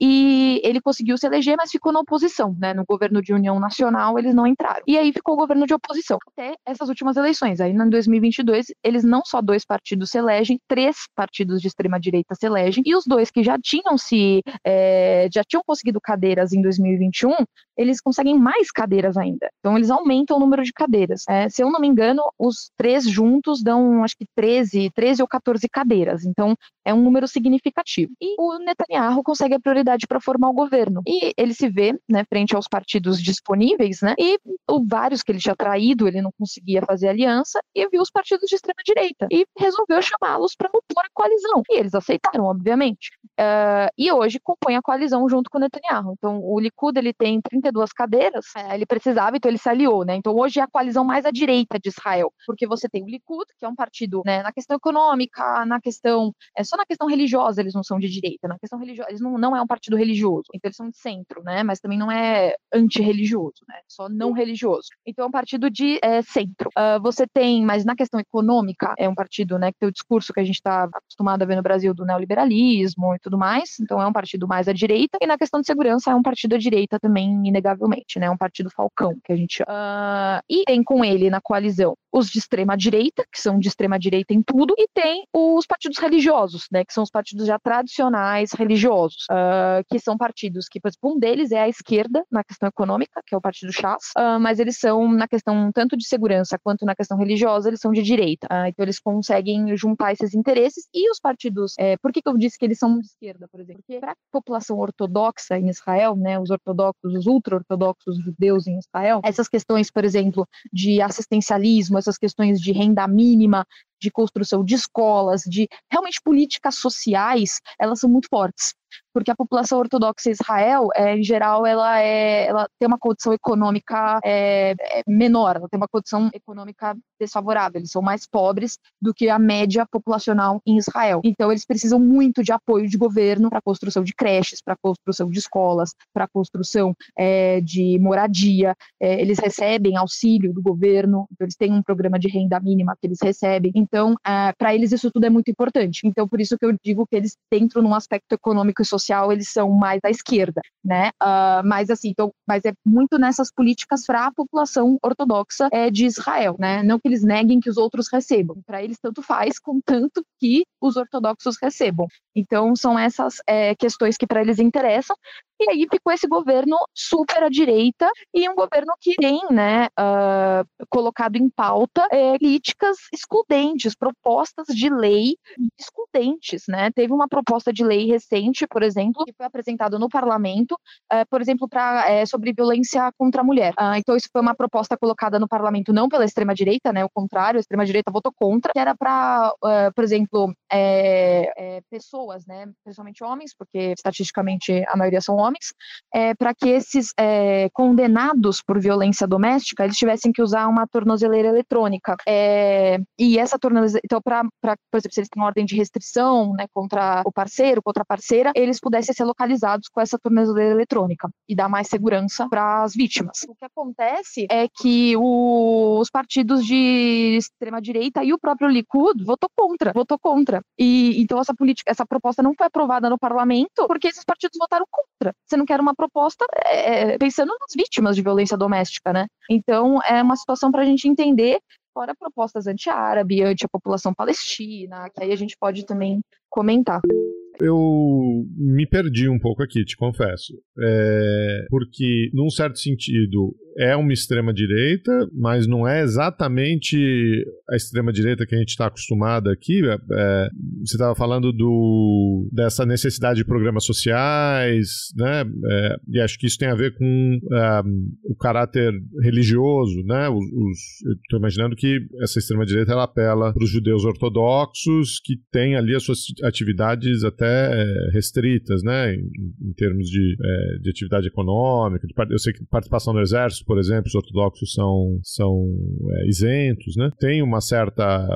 E ele conseguiu se eleger, mas ficou na oposição, né? No governo de união nacional, eles não entraram. E aí ficou o governo de oposição até essas últimas eleições. Aí, em 2022, eles não só dois partidos se elegem, três partidos de extrema-direita se elegem, e os dois que já tinham se, é, já tinham conseguido cadeiras em 2021, eles conseguem mais cadeiras ainda. Então, eles aumentam o número de cadeiras. É, se eu não me engano, os três juntos dão, acho que 13, 13 ou 14 cadeiras. Então, é um número significativo. E o Netanyahu consegue a prioridade para formar o governo. E ele se vê, né, frente aos partidos disponíveis, né, e o, vários que ele tinha traído, ele não conseguia fazer aliança, e viu os partidos de extrema-direita. E resolveu chamá-los para compor a coalizão. E eles aceitaram, obviamente. Uh, e hoje compõe a coalizão junto com o Netanyahu. Então, o Likud, ele tem 32 cadeiras, é, ele precisava, então ele se aliou, né? Então, hoje é a coalizão mais à direita de Israel, porque você tem o Likud, que é um partido, né, na questão econômica, na questão, é só na questão religiosa eles não são de direita, na questão religiosa, eles não, não é um partido religioso, então eles são de centro, né, mas também não é antirreligioso, né, só não religioso. Então é um partido de é, centro. Uh, você tem, mas na questão econômica, é um partido, né, que tem o discurso que a gente está acostumado a ver no Brasil do neoliberalismo e tudo mais, então é um partido mais à direita, e na questão de segurança é um partido à direita também, inegavelmente, né, um partido falcão, que a gente uh, e tem com ele na coalizão os de extrema direita, que são de extrema direita em tudo, e tem os partidos religiosos, né, que são os partidos já tradicionais religiosos, uh, que são partidos que, por exemplo, um deles é a esquerda na questão econômica, que é o partido Chas, uh, mas eles são na questão tanto de segurança quanto na questão religiosa, eles são de direita. Uh, então eles conseguem juntar esses interesses e os partidos. É, por que, que eu disse que eles são de esquerda, por exemplo? Porque para a população ortodoxa em Israel, né, os ortodoxos, os ultra-ortodoxos judeus em Israel, essas questões, por exemplo, de assistencialismo, essas questões de renda mínima, de construção de escolas, de realmente políticas sociais, elas são muito fortes porque a população ortodoxa em Israel, é, em geral, ela, é, ela tem uma condição econômica é, menor, ela tem uma condição econômica desfavorável, eles são mais pobres do que a média populacional em Israel. Então, eles precisam muito de apoio de governo para a construção de creches, para a construção de escolas, para a construção é, de moradia. É, eles recebem auxílio do governo, então eles têm um programa de renda mínima que eles recebem. Então, é, para eles, isso tudo é muito importante. Então, por isso que eu digo que eles, dentro num aspecto econômico e social, social eles são mais à esquerda, né? Uh, mas assim, então, mas é muito nessas políticas para a população ortodoxa é, de Israel, né? Não que eles neguem que os outros recebam, para eles tanto faz, contanto que os ortodoxos recebam. Então são essas é, questões que para eles interessam. E aí ficou esse governo super à direita e um governo que tem, né, uh, colocado em pauta é, críticas excludentes, propostas de lei excludentes, né? Teve uma proposta de lei recente, por exemplo, que foi apresentada no parlamento, uh, por exemplo, pra, é, sobre violência contra a mulher. Uh, então isso foi uma proposta colocada no parlamento não pela extrema direita, né? O contrário, a extrema direita votou contra, que era para, por exemplo, pessoas, né? Principalmente homens, porque estatisticamente a maioria são homens homens, é, para que esses é, condenados por violência doméstica eles tivessem que usar uma tornozeleira eletrônica. É, e essa tornozeleira, então, para, por exemplo, se eles têm ordem de restrição né, contra o parceiro, contra a parceira, eles pudessem ser localizados com essa tornozeleira eletrônica e dar mais segurança para as vítimas. O que acontece é que o, os partidos de extrema direita e o próprio Likud votou contra, votou contra. E então essa política, essa proposta não foi aprovada no parlamento porque esses partidos votaram contra. Você não quer uma proposta é, pensando nas vítimas de violência doméstica, né? Então, é uma situação para a gente entender fora propostas anti-árabe, anti a população palestina, que aí a gente pode também comentar eu me perdi um pouco aqui, te confesso. É, porque, num certo sentido, é uma extrema-direita, mas não é exatamente a extrema-direita que a gente está acostumado aqui. É, é você estava falando do, dessa necessidade de programas sociais, né? É, e acho que isso tem a ver com é, o caráter religioso, né? Estou imaginando que essa extrema-direita ela apela para os judeus ortodoxos que têm ali as suas atividades até é, restritas, né? Em, em termos de, é, de atividade econômica, de, eu sei que participação no exército, por exemplo, os ortodoxos são, são é, isentos, né? Tem uma certa,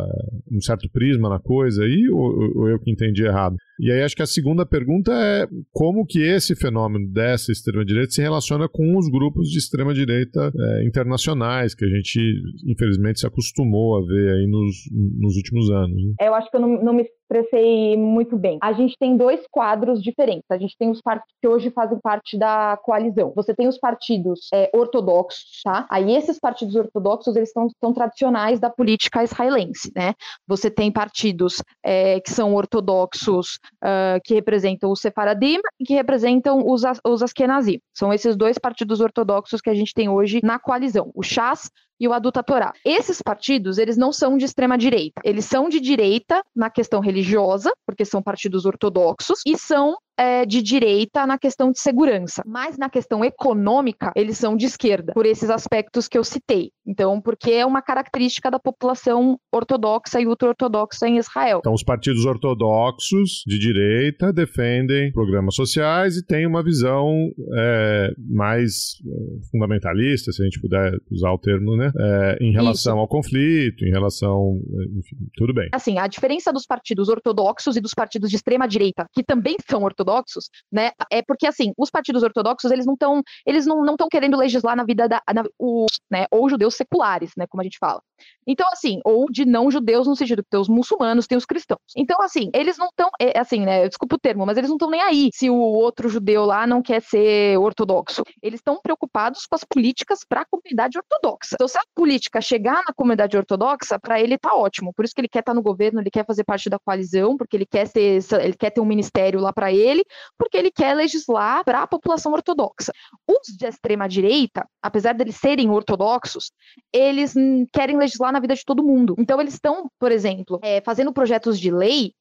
um certo prisma na coisa aí, ou, ou eu que entendi errado? E aí acho que a segunda pergunta é como que esse fenômeno dessa extrema-direita se relaciona com os grupos de extrema-direita é, internacionais que a gente, infelizmente, se acostumou a ver aí nos, nos últimos anos. Né? Eu acho que eu não, não me expressei muito bem. A gente tem dois quadros diferentes. A gente tem os partidos que hoje fazem parte da coalizão. Você tem os partidos é, ortodoxos, tá? Aí esses partidos ortodoxos, eles são, são tradicionais da política israelense, né? Você tem partidos é, que são ortodoxos, uh, que representam os Sefaradim e que representam os, os Askenazim. São esses dois partidos ortodoxos que a gente tem hoje na coalizão. O Shas e o Aduta Torá. Esses partidos, eles não são de extrema direita. Eles são de direita na questão religiosa, porque são partidos ortodoxos, e são é, de direita na questão de segurança, mas na questão econômica eles são de esquerda, por esses aspectos que eu citei. Então, porque é uma característica da população ortodoxa e ultra-ortodoxa em Israel. Então, os partidos ortodoxos de direita defendem programas sociais e têm uma visão é, mais é, fundamentalista, se a gente puder usar o termo, né, é, em relação Isso. ao conflito, em relação, enfim, tudo bem. Assim, a diferença dos partidos ortodoxos e dos partidos de extrema direita, que também são ortodoxos ortodoxos, né? É porque assim, os partidos ortodoxos, eles não estão, eles não estão querendo legislar na vida da na, os, né, ou judeus seculares, né, como a gente fala. Então, assim, ou de não judeus no sentido que tem os muçulmanos, tem os cristãos. Então, assim, eles não estão, é, assim, né, desculpa o termo, mas eles não estão nem aí se o outro judeu lá não quer ser ortodoxo. Eles estão preocupados com as políticas para a comunidade ortodoxa. Então, se a política chegar na comunidade ortodoxa, para ele tá ótimo. Por isso que ele quer estar tá no governo, ele quer fazer parte da coalizão, porque ele quer ser, ele quer ter um ministério lá para ele, porque ele quer legislar para a população ortodoxa. Os de extrema direita, apesar deles serem ortodoxos, eles querem legislar na vida de todo mundo. Então, eles estão, por exemplo, é, fazendo projetos de lei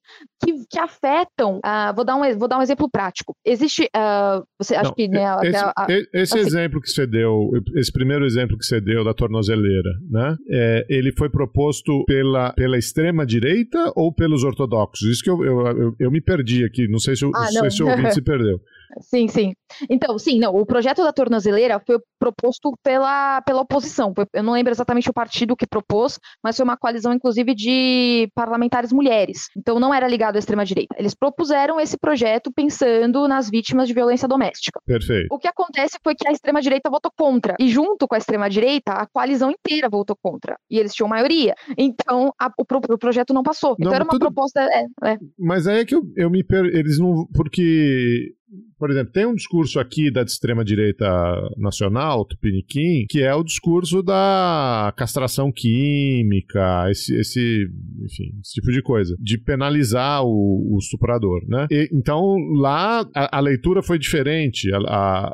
que, que afetam. Uh, vou, dar um, vou dar um exemplo prático. Existe. Uh, você acha que. Né, esse, a, a, esse assim, exemplo que você deu, esse primeiro exemplo que você deu da tornozeleira, né? É, ele foi proposto pela, pela extrema-direita ou pelos ortodoxos? Isso que eu, eu, eu, eu me perdi aqui. Não sei se, ah, não. Se o ouvinte se perdeu. Sim, sim. Então, sim, não, o projeto da tornozeleira foi proposto pela, pela oposição. Eu não lembro exatamente o partido que propôs, mas foi uma coalizão, inclusive, de parlamentares mulheres. Então, não era ligado à extrema-direita. Eles propuseram esse projeto pensando nas vítimas de violência doméstica. Perfeito. O que acontece foi que a extrema-direita votou contra. E, junto com a extrema-direita, a coalizão inteira votou contra. E eles tinham maioria. Então, a, o, pro, o, projeto não passou. Não, então, era uma tudo... proposta. É, é. Mas aí é que eu, eu me. Per... Eles não. Porque por exemplo, tem um discurso aqui da extrema-direita nacional, Tupiniquim, que é o discurso da castração química, esse, esse, enfim, esse tipo de coisa, de penalizar o, o né? E, então, lá a, a, leitura foi diferente, a, a,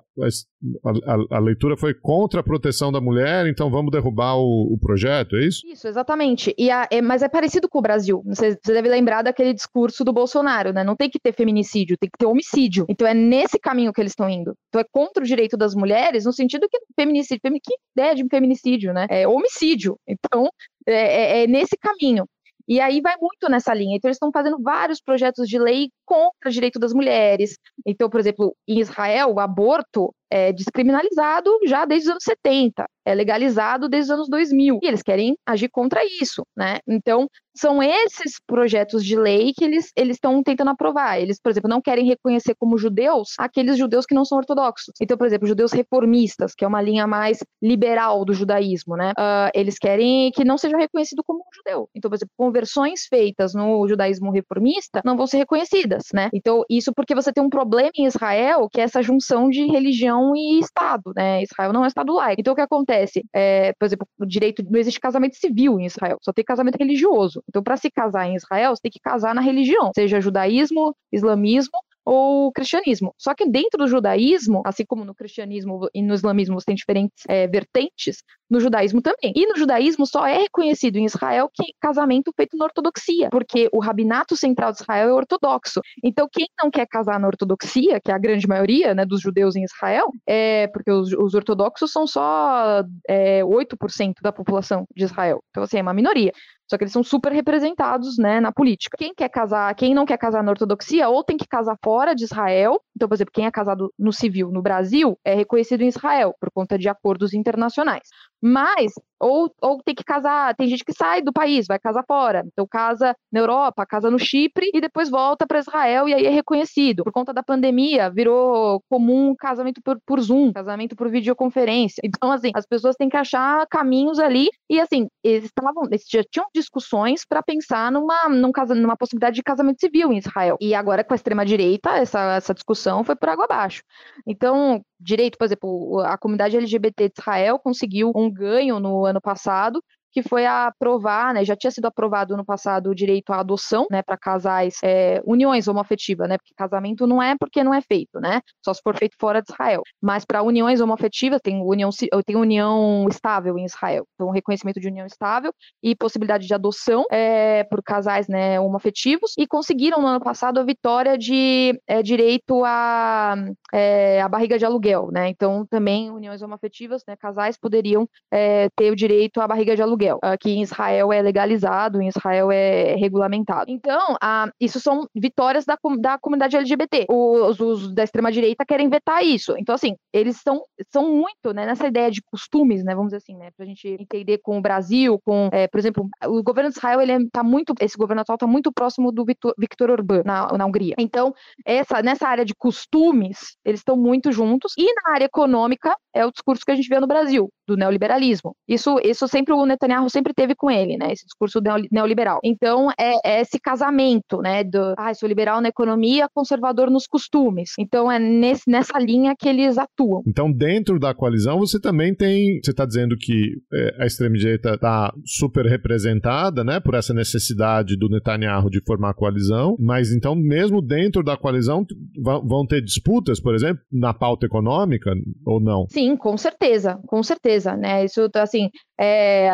a, a, leitura foi contra a proteção da mulher, então vamos derrubar o, o projeto, é isso? Isso, exatamente. E é, mas é parecido com o Brasil. Você, você deve lembrar daquele discurso do Bolsonaro, né? Não tem que ter feminicídio, tem que ter homicídio. Então é nesse caminho que eles estão indo. Então é contra o direito das mulheres, no sentido que feminicídio, que ideia de feminicídio, né? É homicídio. Então é, é, é nesse caminho. E aí vai muito nessa linha. Então, eles estão fazendo vários projetos de lei contra o direito das mulheres. Então, por exemplo, em Israel, o aborto é descriminalizado já desde os anos 70 é legalizado desde os anos 2000 e eles querem agir contra isso, né? Então, são esses projetos de lei que eles estão tentando aprovar. Eles, por exemplo, não querem reconhecer como judeus aqueles judeus que não são ortodoxos. Então, por exemplo, judeus reformistas, que é uma linha mais liberal do judaísmo, né? Uh, eles querem que não seja reconhecido como um judeu. Então, por exemplo, conversões feitas no judaísmo reformista não vão ser reconhecidas, né? Então, isso porque você tem um problema em Israel, que é essa junção de religião e Estado, né? Israel não é Estado laico. Então, o que acontece? É, por exemplo, o direito não existe casamento civil em Israel, só tem casamento religioso. Então, para se casar em Israel, você tem que casar na religião, seja judaísmo, islamismo ou cristianismo. Só que dentro do judaísmo, assim como no cristianismo e no islamismo você tem diferentes é, vertentes, no judaísmo também. E no judaísmo só é reconhecido em Israel que casamento feito na ortodoxia, porque o rabinato central de Israel é ortodoxo. Então, quem não quer casar na ortodoxia, que é a grande maioria né, dos judeus em Israel, é porque os, os ortodoxos são só é, 8% da população de Israel. Então, assim, é uma minoria. Só que eles são super representados, né, na política. Quem quer casar, quem não quer casar na ortodoxia, ou tem que casar fora de Israel. Então, por exemplo, quem é casado no civil no Brasil é reconhecido em Israel por conta de acordos internacionais. Mas ou, ou tem que casar, tem gente que sai do país, vai casar fora. Então casa na Europa, casa no Chipre e depois volta para Israel e aí é reconhecido. Por conta da pandemia, virou comum casamento por, por Zoom, casamento por videoconferência. Então, assim, as pessoas têm que achar caminhos ali e, assim, eles eles já tinham discussões para pensar numa, num numa possibilidade de casamento civil em Israel. E agora, com a extrema-direita, essa, essa discussão foi por água abaixo. Então, direito, por exemplo, a comunidade LGBT de Israel conseguiu um ganho no ano passado que foi aprovar, né, já tinha sido aprovado no passado o direito à adoção, né, para casais, é, uniões homoafetivas, né, porque casamento não é porque não é feito, né, só se for feito fora de Israel. Mas para uniões homoafetivas tem união, tem união estável em Israel, então reconhecimento de união estável e possibilidade de adoção é, por casais, né, homoafetivos. E conseguiram no ano passado a vitória de é, direito à é, a barriga de aluguel, né, então também uniões homoafetivas, né, casais poderiam é, ter o direito à barriga de aluguel aluguel, que em Israel é legalizado, em Israel é regulamentado. Então, isso são vitórias da, da comunidade LGBT. Os, os da extrema-direita querem vetar isso. Então, assim, eles são, são muito né, nessa ideia de costumes, né, vamos dizer assim, né, pra gente entender com o Brasil, com, é, por exemplo, o governo de Israel, ele é, tá muito, esse governo atual está muito próximo do Victor, Victor Orbán, na, na Hungria. Então, essa, nessa área de costumes, eles estão muito juntos. E na área econômica, é o discurso que a gente vê no Brasil, do neoliberalismo. Isso, isso sempre o Netanyahu sempre teve com ele, né? Esse discurso neoliberal. Então, é, é esse casamento, né? Do, ah, sou liberal na economia, conservador nos costumes. Então, é nesse, nessa linha que eles atuam. Então, dentro da coalizão, você também tem. Você está dizendo que é, a extrema-direita está super representada, né? Por essa necessidade do Netanyahu de formar a coalizão. Mas então, mesmo dentro da coalizão, vão ter disputas, por exemplo, na pauta econômica ou não? Sim, com certeza, com certeza, né? Isso, assim, é,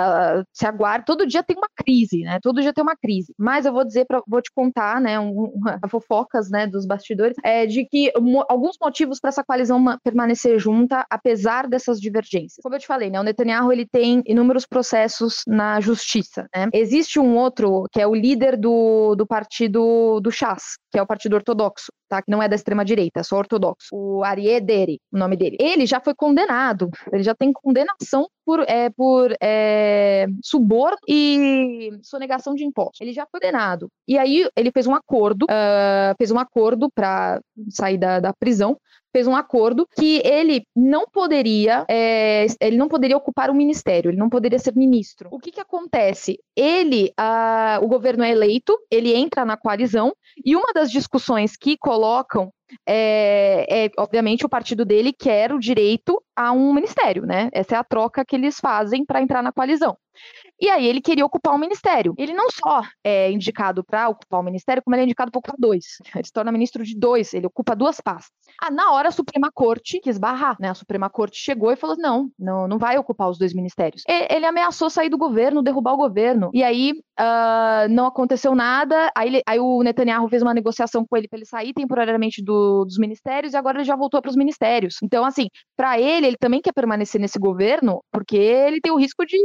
se aguarda, todo dia tem uma crise, né? Todo dia tem uma crise. Mas eu vou dizer, pra, vou te contar, né, um, fofocas, né, dos bastidores, é de que alguns motivos para essa coalizão permanecer junta, apesar dessas divergências. Como eu te falei, né, o Netanyahu ele tem inúmeros processos na justiça, né? Existe um outro que é o líder do, do partido do Chas, que é o partido ortodoxo, tá? Que não é da extrema direita, é só ortodoxo. O Arié Deri, o nome dele. Ele já foi condenado, ele já tem condenação por, é, por é, suborno e sonegação de impostos. Ele já foi condenado. E aí ele fez um acordo, uh, fez um acordo para sair da, da prisão, fez um acordo que ele não poderia, é, ele não poderia ocupar o ministério, ele não poderia ser ministro. O que que acontece? Ele, o governo é eleito, ele entra na coalizão e uma das discussões que colocam é, é, obviamente o partido dele quer o direito a um ministério, né? Essa é a troca que eles fazem para entrar na coalizão. E aí ele queria ocupar o um ministério. Ele não só é indicado para ocupar o um ministério, como ele é indicado para ocupar dois. Ele se torna ministro de dois, ele ocupa duas pastas. Ah, na hora a Suprema Corte quis barrar, né? A Suprema Corte chegou e falou: não, não, não vai ocupar os dois ministérios. Ele ameaçou sair do governo, derrubar o governo. E aí uh, não aconteceu nada. Aí, ele, aí, o Netanyahu fez uma negociação com ele para ele sair temporariamente do, dos ministérios e agora ele já voltou para os ministérios. Então, assim, para ele, ele também quer permanecer nesse governo porque ele tem o risco de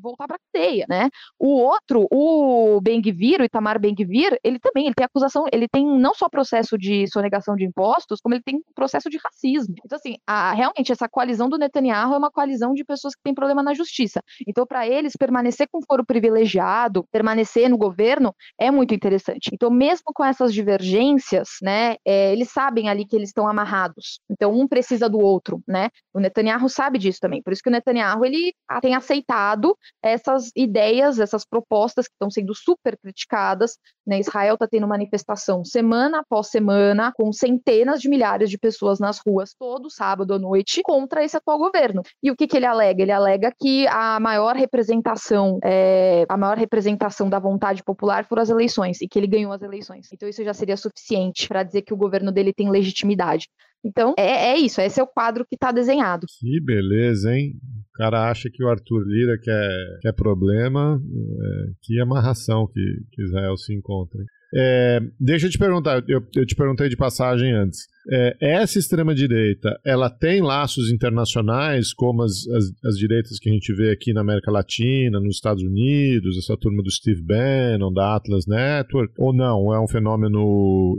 voltar para cadeia, né? O outro, o Ben-Gvir, o Itamar Ben-Gvir, ele também, ele tem acusação, ele tem não só processo de sonegação de impostos, como ele tem processo de racismo. Então, assim, a, realmente, essa coalizão do Netanyahu é uma coalizão de pessoas que têm problema na justiça. Então, para eles, permanecer com foro privilegiado, permanecer no governo, é muito interessante. Então, mesmo com essas divergências, né, é, eles sabem ali que eles estão amarrados. Então, um precisa do outro, né? O Netanyahu sabe disso também. Por isso que o Netanyahu, ele tem aceitado essas ideias, essas propostas que estão sendo super criticadas. Né? Israel está tendo manifestação semana após semana, com centenas de milhares de pessoas nas ruas todo sábado à noite contra esse atual governo. E o que, que ele alega? Ele alega que a maior representação, é, a maior representação da vontade popular foram as eleições e que ele ganhou as eleições. Então isso já seria suficiente para dizer que o governo dele tem legitimidade. Então, é, é isso, esse é o quadro que está desenhado. Que beleza, hein? O cara acha que o Arthur Lira quer, quer problema, é, que amarração que, que Israel se encontra. É, deixa eu te perguntar, eu, eu te perguntei de passagem antes. É, essa extrema-direita, ela tem laços internacionais, como as, as, as, direitas que a gente vê aqui na América Latina, nos Estados Unidos, essa turma do Steve Bannon, da Atlas Network, ou não? É um fenômeno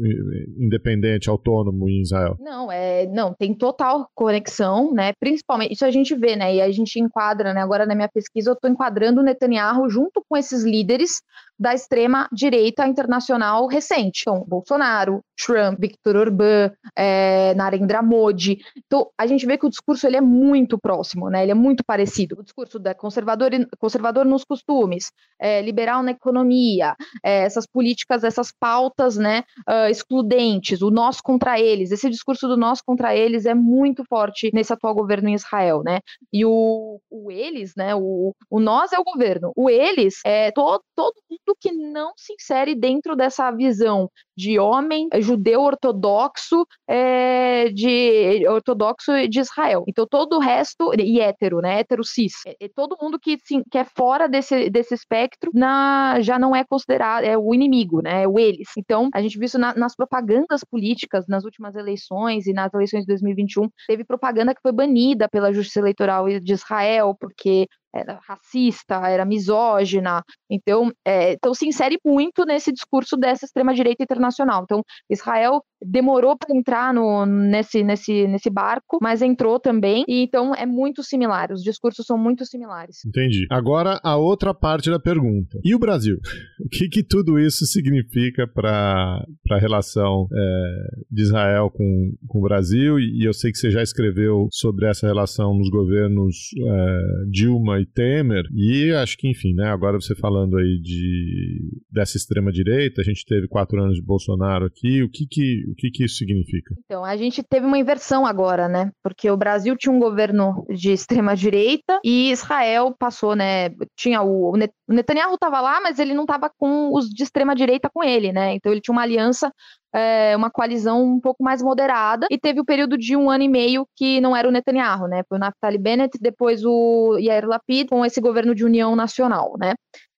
independente, autônomo em Israel? Não, é, não tem total conexão, né? Principalmente, isso a gente vê, né? E a gente enquadra, né? Agora na minha pesquisa eu estou enquadrando o Netanyahu junto com esses líderes da extrema direita internacional recente. Então, Bolsonaro, Trump, Victor Orbán, é, Narendra Modi. Então, a gente vê que o discurso ele é muito próximo, né? Ele é muito parecido. O discurso da conservador, conservador nos costumes, é, liberal na economia, é, essas políticas, essas pautas, né, uh, excludentes, o nós contra eles. Esse discurso do nós contra eles é muito forte nesse atual governo em Israel, né? E o, o eles, né? O, o nós é o governo. O eles é todo, todo mundo que não se insere dentro dessa visão de homem judeu ortodoxo é, de ortodoxo de Israel. Então todo o resto e hétero, né, hétero cis, é, é todo mundo que, sim, que é fora desse, desse espectro na, já não é considerado é o inimigo, né, é o eles. Então a gente viu isso na, nas propagandas políticas nas últimas eleições e nas eleições de 2021 teve propaganda que foi banida pela Justiça Eleitoral de Israel porque era racista, era misógina, então, é, então se insere muito nesse discurso dessa extrema-direita internacional. Então, Israel demorou para entrar no, nesse, nesse, nesse barco, mas entrou também, e então é muito similar, os discursos são muito similares. Entendi. Agora, a outra parte da pergunta. E o Brasil? O que, que tudo isso significa para a relação é, de Israel com, com o Brasil? E, e, eu sei que você já escreveu sobre essa relação nos governos é, Dilma e Temer, e acho que, enfim, né, agora você falando aí de, dessa extrema-direita, a gente teve quatro anos de Bolsonaro aqui, o que que, o que que isso significa? Então, a gente teve uma inversão agora, né, porque o Brasil tinha um governo de extrema-direita e Israel passou, né, tinha o, o Netanyahu estava lá, mas ele não estava com os de extrema-direita com ele, né, então ele tinha uma aliança é, uma coalizão um pouco mais moderada e teve o período de um ano e meio que não era o Netanyahu, né? Foi o Naftali Bennett, depois o Yair Lapid com esse governo de união nacional, né?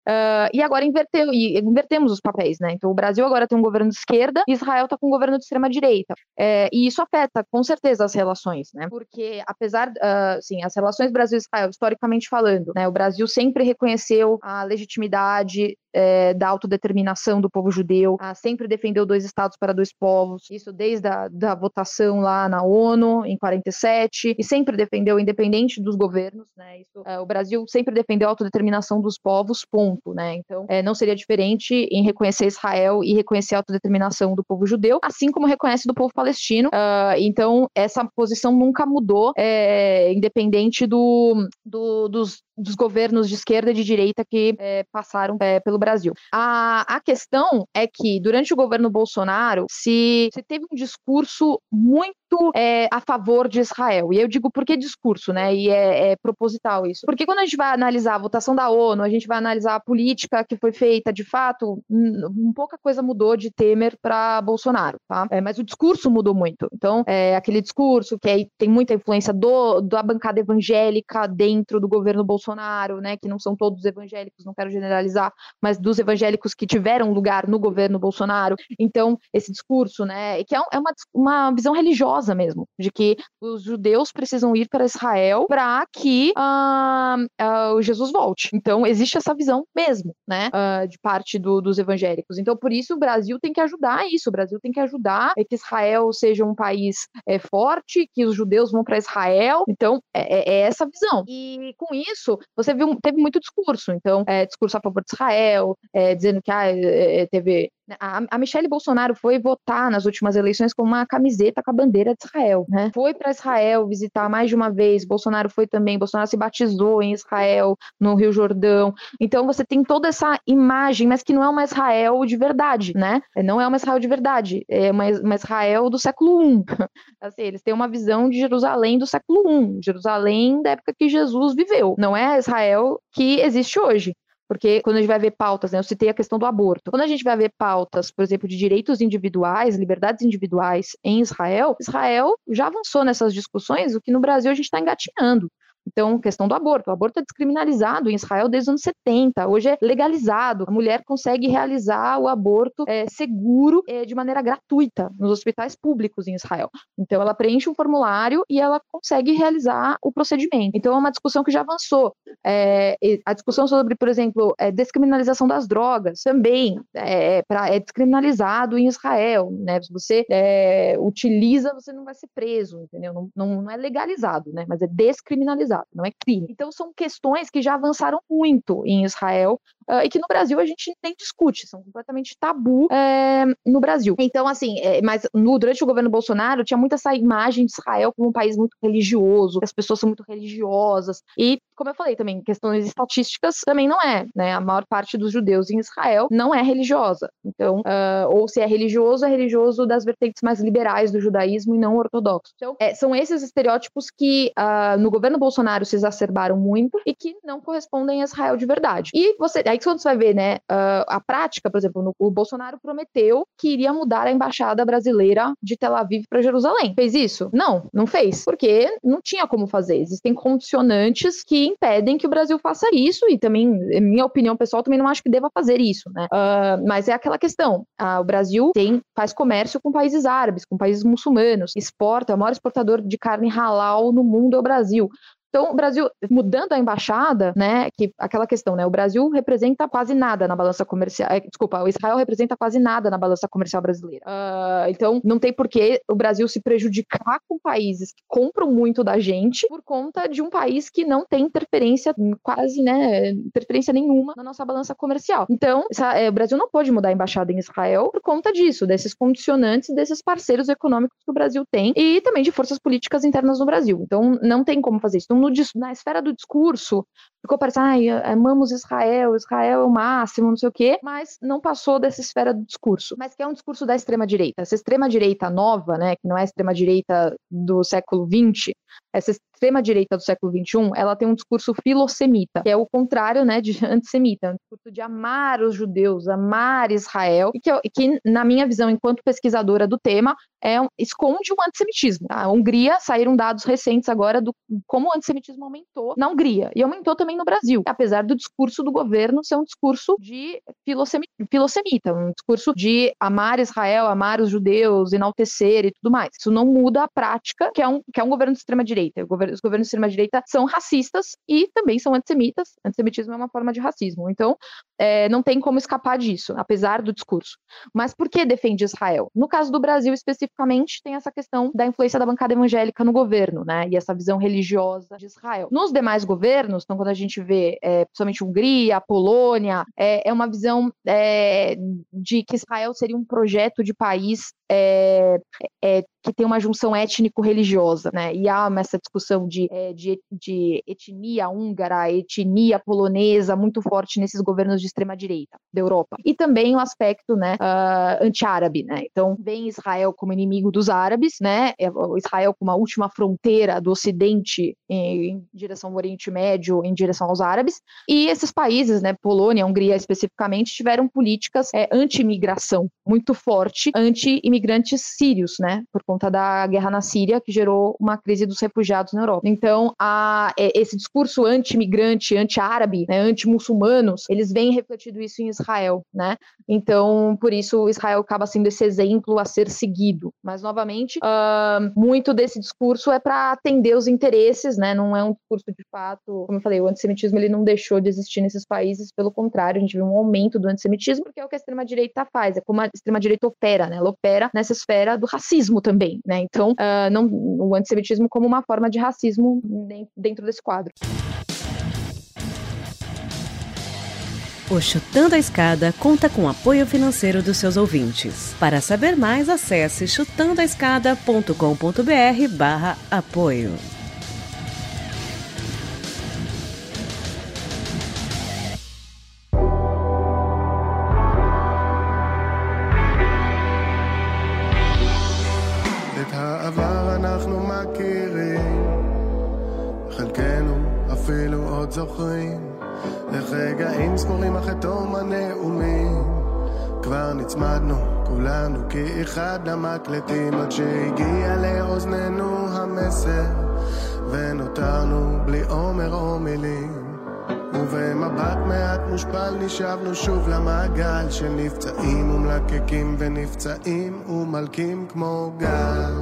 Uh, e agora inverteu, e invertemos os papéis, né? Então o Brasil agora tem um governo de esquerda e Israel está com um governo de extrema direita. É, e isso afeta com certeza as relações, né? Porque apesar, uh, sim, as relações Brasil-Israel, historicamente falando, né? O Brasil sempre reconheceu a legitimidade é, da autodeterminação do povo judeu, ah, sempre defendeu dois estados para dois povos, isso desde a da votação lá na ONU, em 47, e sempre defendeu, independente dos governos, né, isso, é, o Brasil sempre defendeu a autodeterminação dos povos, ponto, né, então é, não seria diferente em reconhecer Israel e reconhecer a autodeterminação do povo judeu, assim como reconhece do povo palestino, uh, então essa posição nunca mudou, independente do, do, dos, dos governos de esquerda e de direita que é, passaram é, pelo Brasil. A, a questão é que, durante o governo Bolsonaro, se, se teve um discurso muito é, a favor de Israel. E eu digo por que discurso, né? E é, é, proposital isso. Porque quando a gente vai analisar a votação da ONU, a gente vai analisar a política que foi feita, de fato, um, pouca coisa mudou de Temer para Bolsonaro, tá? É, mas o discurso mudou muito. Então, é aquele discurso que tem muita influência do, da bancada evangélica dentro do governo Bolsonaro, né? Que não são todos evangélicos, não quero generalizar, mas dos evangélicos que tiveram lugar no governo Bolsonaro. Então, esse discurso, né? Que é, é uma, uma visão religiosa mesmo, de que os judeus precisam ir para Israel para que uh, uh, Jesus volte. Então, existe essa visão mesmo, né, uh, de parte do, dos evangélicos. Então, por isso, o Brasil tem que ajudar isso. O Brasil tem que ajudar que Israel seja um país é, forte, que os judeus vão para Israel. Então, é, é, é, essa visão. E com isso, você viu, teve muito discurso. Então, é, discurso a favor de Israel, é, dizendo que ah, é, teve a, a Michelle Bolsonaro foi votar nas últimas eleições com uma camiseta com a bandeira de Israel, né? Foi para Israel visitar mais de uma vez. Bolsonaro foi também. Bolsonaro se batizou em Israel, no Rio Jordão. Então você tem toda essa imagem, mas que não é uma Israel de verdade, né? Não é uma Israel de verdade. É uma, uma Israel do século I. Assim, eles têm uma visão de Jerusalém do século I, Jerusalém da época que Jesus viveu. Não é a Israel que existe hoje. Porque quando a gente vai ver pautas, né, eu citei a questão do aborto. Quando a gente vai ver pautas, por exemplo, de direitos individuais, liberdades individuais em Israel, Israel já avançou nessas discussões, o que no Brasil a gente está engatinhando. Então, questão do aborto. O aborto é descriminalizado em Israel desde os anos 70. Hoje é legalizado. A mulher consegue realizar o aborto é, seguro é, de maneira gratuita nos hospitais públicos em Israel. Então, ela preenche um formulário e ela consegue realizar o procedimento. Então, é uma discussão que já avançou. É, a discussão sobre, por exemplo, é, descriminalização das drogas também é, é pra, é descriminalizado em Israel. Né? Se você utiliza, você não vai ser preso, entendeu? Não, não, não é legalizado, né? mas é descriminalizado não é crime. Então são questões que já avançaram muito em Israel uh, e que no Brasil a gente nem discute, são completamente tabu é, no Brasil. Então, assim, é, mas no, durante o governo Bolsonaro tinha muito essa imagem de Israel como um país muito religioso, as pessoas são muito religiosas. E, como eu falei também, questões estatísticas também não é, né? A maior parte dos judeus em Israel não é religiosa. Então, uh, ou se é religioso, é religioso das vertentes mais liberais do judaísmo e não ortodoxo. Então, é, são esses estereótipos que uh, no governo Bolsonaro se exacerbaram muito e que não correspondem a Israel de verdade. E você, aí quando você vai ver, né, uh, a prática, por exemplo, no, o Bolsonaro prometeu que iria mudar a embaixada brasileira de Tel Aviv para Jerusalém. Fez isso? Não, não fez, porque não tinha como fazer. Existem condicionantes que impedem que o Brasil faça isso e também, minha opinião pessoal, também não acho que deva fazer isso, né? Uh, mas é aquela questão. Uh, o Brasil tem faz comércio com países árabes, com países muçulmanos, exporta, é o maior exportador de carne halal no mundo é o Brasil. Então, o Brasil, mudando a embaixada, né, que aquela questão, né, o Brasil representa quase nada na balança comercial, é, desculpa, o Israel representa quase nada na balança comercial brasileira. Uh, então, não tem por que o Brasil se prejudicar com países que compram muito da gente por conta de um país que não tem interferência, quase, né, interferência nenhuma na nossa balança comercial. Então, essa, é, o Brasil não pode mudar a embaixada em Israel por conta disso, desses condicionantes, desses parceiros econômicos que o Brasil tem e também de forças políticas internas no Brasil. Então, não tem como fazer isso. No, na esfera do discurso, ficou parecendo, ai, amamos Israel, Israel é o máximo, não sei o quê, mas não passou dessa esfera do discurso, mas que é um discurso da extrema-direita. Essa extrema-direita nova, né, que não é a extrema-direita do século XX, essa extrema-direita do século XXI, ela tem um discurso filosemita, que é o contrário, né, de antissemita, é um discurso de amar os judeus, amar Israel, e que, que na minha visão, enquanto pesquisadora do tema, é, esconde um antissemitismo. A Hungria, saíram dados recentes agora do como o antissemitismo aumentou na Hungria, e aumentou também no Brasil, apesar do discurso do governo ser um discurso de filosemita, um discurso de amar Israel, amar os judeus, enaltecer e tudo mais. Isso não muda a prática, que é um, que é um governo de extrema-direita. Os governos de extrema-direita são racistas e também são antissemitas. Antissemitismo é uma forma de racismo. Então, é, não tem como escapar disso, apesar do discurso. Mas por que defende Israel? No caso do Brasil, especificamente, tem essa questão da influência da bancada evangélica no governo, né? E essa visão religiosa de Israel. Nos demais governos, então, quando a gente vê, é, principalmente Hungria, Polônia, é, é uma visão é, de que Israel seria um projeto de país é, é, que tem uma junção étnico-religiosa, né? E há essa discussão de, é, de, de, etnia húngara, etnia polonesa muito forte nesses governos de extrema direita da Europa. E também o aspecto, né, uh, anti-árabe, né? Então vem Israel como inimigo dos árabes, né? É, Israel como a última fronteira do Ocidente em, em direção ao Oriente Médio, em direção aos árabes. E esses países, né, Polônia, Hungria especificamente, tiveram políticas é, anti-imigração muito forte, anti-imigração imigrantes sírios, né, por conta da guerra na Síria, que gerou uma crise dos refugiados na Europa. Então, a, é, esse discurso anti-imigrante, anti-árabe, né, anti-muçulmanos, eles vêm refletindo isso em Israel, né? Então, por isso, Israel acaba sendo esse exemplo a ser seguido. Mas, novamente, uh, muito desse discurso é para atender os interesses, né? Não é um discurso de fato, como eu falei, o antissemitismo ele não deixou de existir nesses países, pelo contrário, a gente viu um aumento do antissemitismo, porque é o que a extrema-direita faz, é como a extrema-direita opera, né? Ela opera nessa esfera do racismo também, né? Então, uh, não, o antissemitismo como uma forma de racismo dentro desse quadro. O Chutando a Escada conta com apoio financeiro dos seus ouvintes. Para saber mais, acesse chutandoaescada.com.br barra apoio. זוכרים? לרגעים זכורים אחרי תום הנאומים. כבר נצמדנו כולנו כאחד למקלטים עד שהגיע לאוזנינו המסר ונותרנו בלי עומר או מילים. ובמבט מעט מושפל נשאבנו שוב למעגל של נפצעים ומלקקים ונפצעים ומלקים כמו גל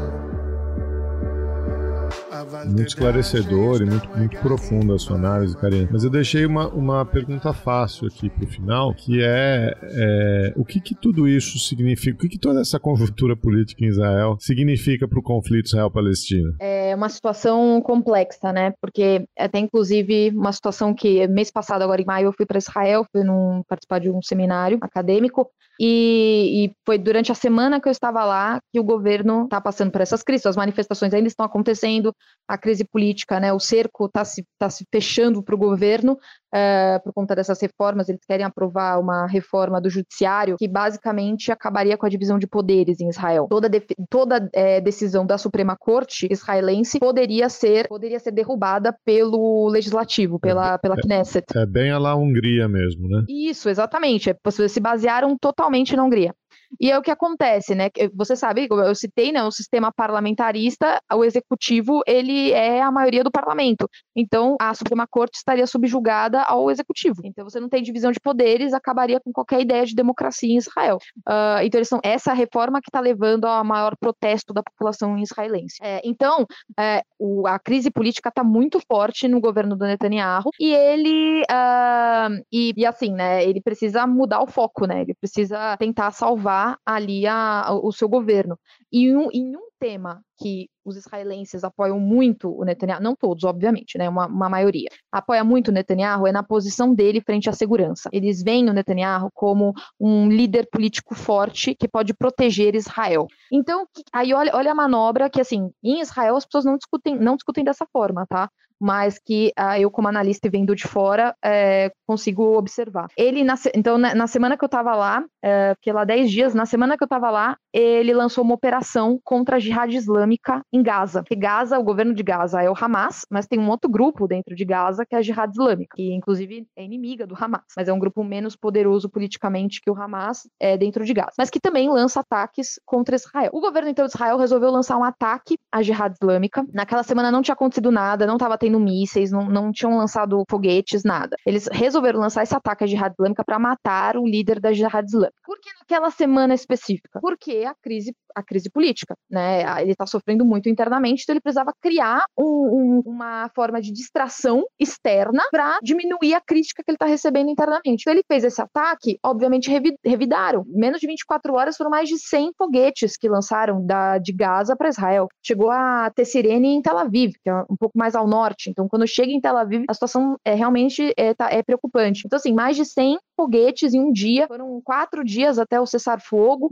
muito esclarecedor e muito, muito profundo a sua análise, Karina. Mas eu deixei uma, uma pergunta fácil aqui para o final, que é, é, o que, que tudo isso significa, o que, que toda essa conjuntura política em Israel significa para o conflito Israel-Palestina? É uma situação complexa, né? Porque até inclusive uma situação que mês passado, agora em maio, eu fui para Israel, fui num, participar de um seminário acadêmico e, e, foi durante a semana que eu estava lá que o governo está passando por essas crises. As manifestações ainda estão acontecendo, a crise política, né, o cerco está se, tá se fechando para o governo uh, por conta dessas reformas. Eles querem aprovar uma reforma do judiciário que basicamente acabaria com a divisão de poderes em Israel. Toda, toda é, decisão da Suprema Corte israelense poderia ser, poderia ser derrubada pelo legislativo, pela, pela é, Knesset. É bem a lá Hungria mesmo, né? Isso, exatamente. É, se basearam totalmente na Hungria. E é o que acontece, né? Você sabe, eu citei, né? O sistema parlamentarista, o executivo, ele é a maioria do parlamento. Então, a Suprema Corte estaria subjugada ao executivo. Então, você não tem divisão de poderes, acabaria com qualquer ideia de democracia em Israel. Uh, então, são, essa reforma que está levando ao maior protesto da população israelense. É, então, é, o, a crise política está muito forte no governo do Netanyahu e ele, uh, e, e assim, né? Ele precisa mudar o foco, né? Ele precisa tentar salvar ali a, o seu governo. E um, em um tema que os israelenses apoiam muito o Netanyahu, não todos, obviamente, né, uma, uma maioria, apoia muito o Netanyahu é na posição dele frente à segurança. Eles veem o Netanyahu como um líder político forte que pode proteger Israel. Então, aí olha, olha a manobra que, assim, em Israel as pessoas não discutem, não discutem dessa forma, tá? Mas que ah, eu, como analista e vendo de fora, é, consigo observar. Ele, na, então, na, na, semana que eu estava lá, é, porque lá 10 dias, na semana que eu estava lá, ele lançou uma operação contra a jihad islâmica em Gaza. Porque Gaza, o governo de Gaza é o Hamas, mas tem um outro grupo dentro de Gaza que é a jihad islâmica, que inclusive é inimiga do Hamas, mas é um grupo menos poderoso politicamente que o Hamas é dentro de Gaza, mas que também lança ataques contra Israel. O governo então de Israel resolveu lançar um ataque à jihad islâmica. Naquela semana não tinha acontecido nada, não estava tendo mísseis, não, não tinham lançado foguetes, nada. Eles resolveram lançar esse ataque à Jihad Islâmica para matar o líder da Jihad Islâmica. Por que naquela semana específica? Porque a crise a crise política, né? Ele está sofrendo muito internamente, então ele precisava criar um, um, uma forma de distração externa para diminuir a crítica que ele está recebendo internamente. Então ele fez esse ataque, obviamente revidaram. Menos de 24 horas foram mais de 100 foguetes que lançaram da, de Gaza para Israel. Chegou a ter sirene em Tel Aviv, que é um pouco mais ao norte norte. Então, quando chega em Tel Aviv, a situação é realmente é, tá, é preocupante. Então, assim, mais de 100 foguetes em um dia. Foram quatro dias até o cessar-fogo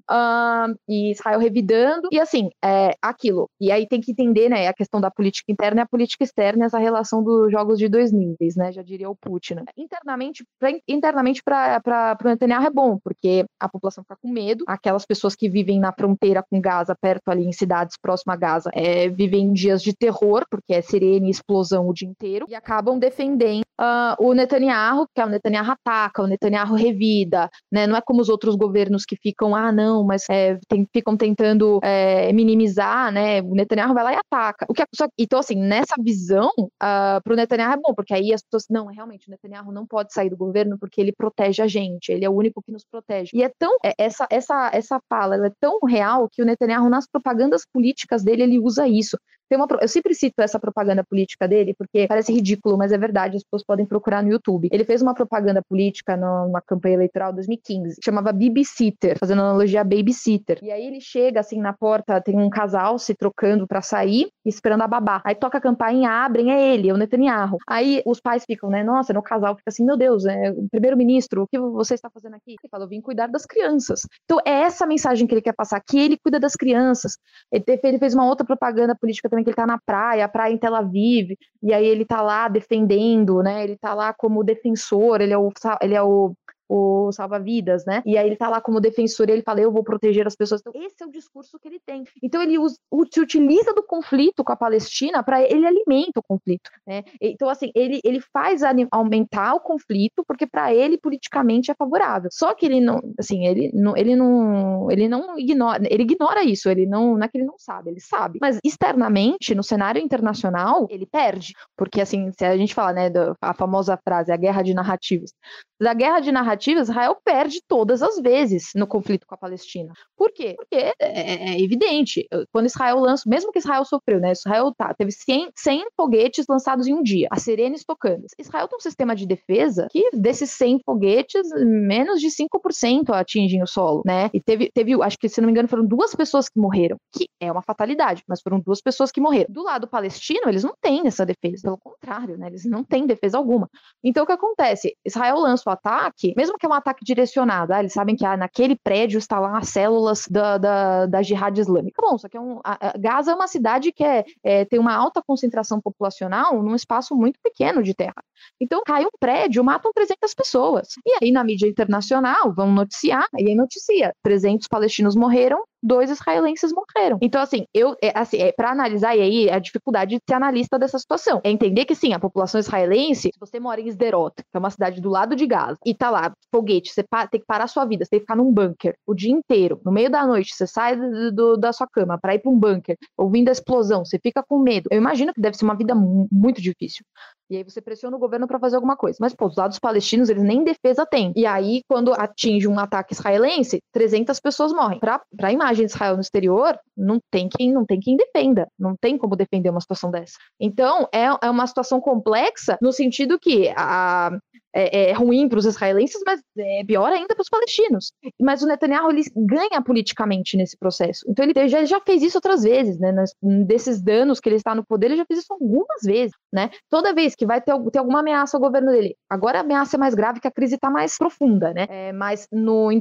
e Israel revidando. E assim, é aquilo. E aí tem que entender, né, a questão da política interna e a política externa, essa relação dos jogos de dois níveis, né, já diria o Putin. Né? Internamente, pra, internamente para o Netanyahu é bom, porque a população fica com medo. Aquelas pessoas que vivem na fronteira com Gaza, perto ali em cidades próximas a Gaza, é, vivem dias de terror, porque é sirene e explosão o dia inteiro, e acabam defendendo uh, o Netanyahu, que é o Netanyahu ataca, o Netanyahu Netanyahu revida, né? Não é como os outros governos que ficam, ah, não, mas é, tem, ficam tentando é, minimizar, né? O Netanyahu vai lá e ataca. O que é, só, então, assim, nessa visão, uh, ah, para o Netanyahu é bom, porque aí as pessoas, não, realmente, o Netanyahu não pode sair do governo porque ele protege a gente, ele é o único que nos protege. E é tão, é, essa, essa, essa fala, ela é tão real que o Netanyahu, nas propagandas políticas dele, ele usa isso. Uma, eu sempre cito essa propaganda política dele, porque parece ridículo, mas é verdade, as pessoas podem procurar no YouTube. Ele fez uma propaganda política numa campanha eleitoral 2015, que chamava Babysitter, fazendo analogia a babysitter. E aí ele chega assim na porta, tem um casal se trocando para sair, esperando a babá. Aí toca a campainha, abrem, é ele, é o Netanyahu. Aí os pais ficam, né, nossa, no casal fica assim, meu Deus, é, o primeiro-ministro, o que você está fazendo aqui? Ele fala, eu vim cuidar das crianças. Então é essa mensagem que ele quer passar, que ele cuida das crianças. Ele fez uma outra propaganda política também que ele tá na praia, a praia em Tel Aviv, e aí ele tá lá defendendo, né? Ele tá lá como defensor, ele é o, ele é o o salva-vidas, né? E aí ele tá lá como defensor e ele fala, eu vou proteger as pessoas. Então, esse é o discurso que ele tem. Então, ele se utiliza do conflito com a Palestina para ele alimenta o conflito, né? Então, assim, ele, ele faz aumentar o conflito porque para ele politicamente é favorável. Só que ele não, assim, ele não, ele não, ele não ignora, ele ignora isso, ele não, não é que ele não sabe, ele sabe. Mas externamente, no cenário internacional, ele perde, porque assim, se a gente fala, né, da, a famosa frase, a guerra de narrativas. Da guerra de narrativas Israel perde todas as vezes no conflito com a Palestina. Por quê? Porque é, é, é evidente, quando Israel lança, mesmo que Israel sofreu, né? Israel tá, teve 100, 100 foguetes lançados em um dia, as sirenes tocando. Israel tem um sistema de defesa que desses 100 foguetes, menos de 5% atingem o solo, né? E teve, teve, acho que se não me engano, foram duas pessoas que morreram, que é uma fatalidade, mas foram duas pessoas que morreram. Do lado palestino, eles não têm essa defesa, pelo contrário, né? Eles não têm defesa alguma. Então o que acontece? Israel lança o ataque, mesmo mesmo que é um ataque direcionado, ah, eles sabem que ah, naquele prédio está lá as células da, da, da jihad islâmica. Bom, só que é um, a, a Gaza é uma cidade que é, é, tem uma alta concentração populacional num espaço muito pequeno de terra. Então, cai um prédio, matam 300 pessoas. E aí, na mídia internacional, vão noticiar, e aí noticia: 300 palestinos morreram, dois israelenses morreram. Então, assim, eu, é, assim, é, para analisar, e aí a dificuldade de ser analista dessa situação, é entender que sim, a população israelense, se você mora em Sderot, que é uma cidade do lado de Gaza, e tá lá, foguete, você tem que parar sua vida, você tem que ficar num bunker o dia inteiro, no meio da noite, você sai do, do, da sua cama para ir para um bunker, ouvindo a explosão, você fica com medo. Eu imagino que deve ser uma vida muito difícil. E aí você pressiona o governo para fazer alguma coisa. Mas, pô, os lados palestinos, eles nem defesa têm. E aí, quando atinge um ataque israelense, 300 pessoas morrem. Para a imagem de Israel no exterior, não tem quem não tem quem defenda. Não tem como defender uma situação dessa. Então, é, é uma situação complexa no sentido que a, é, é ruim para os israelenses, mas é pior ainda para os palestinos. Mas o Netanyahu ele ganha politicamente nesse processo. Então ele já, já fez isso outras vezes, né? Nas, desses danos que ele está no poder, ele já fez isso algumas vezes, né? Toda vez que vai ter, ter alguma ameaça ao governo dele. Agora a ameaça é mais grave, que a crise está mais profunda, né? É, mas no, em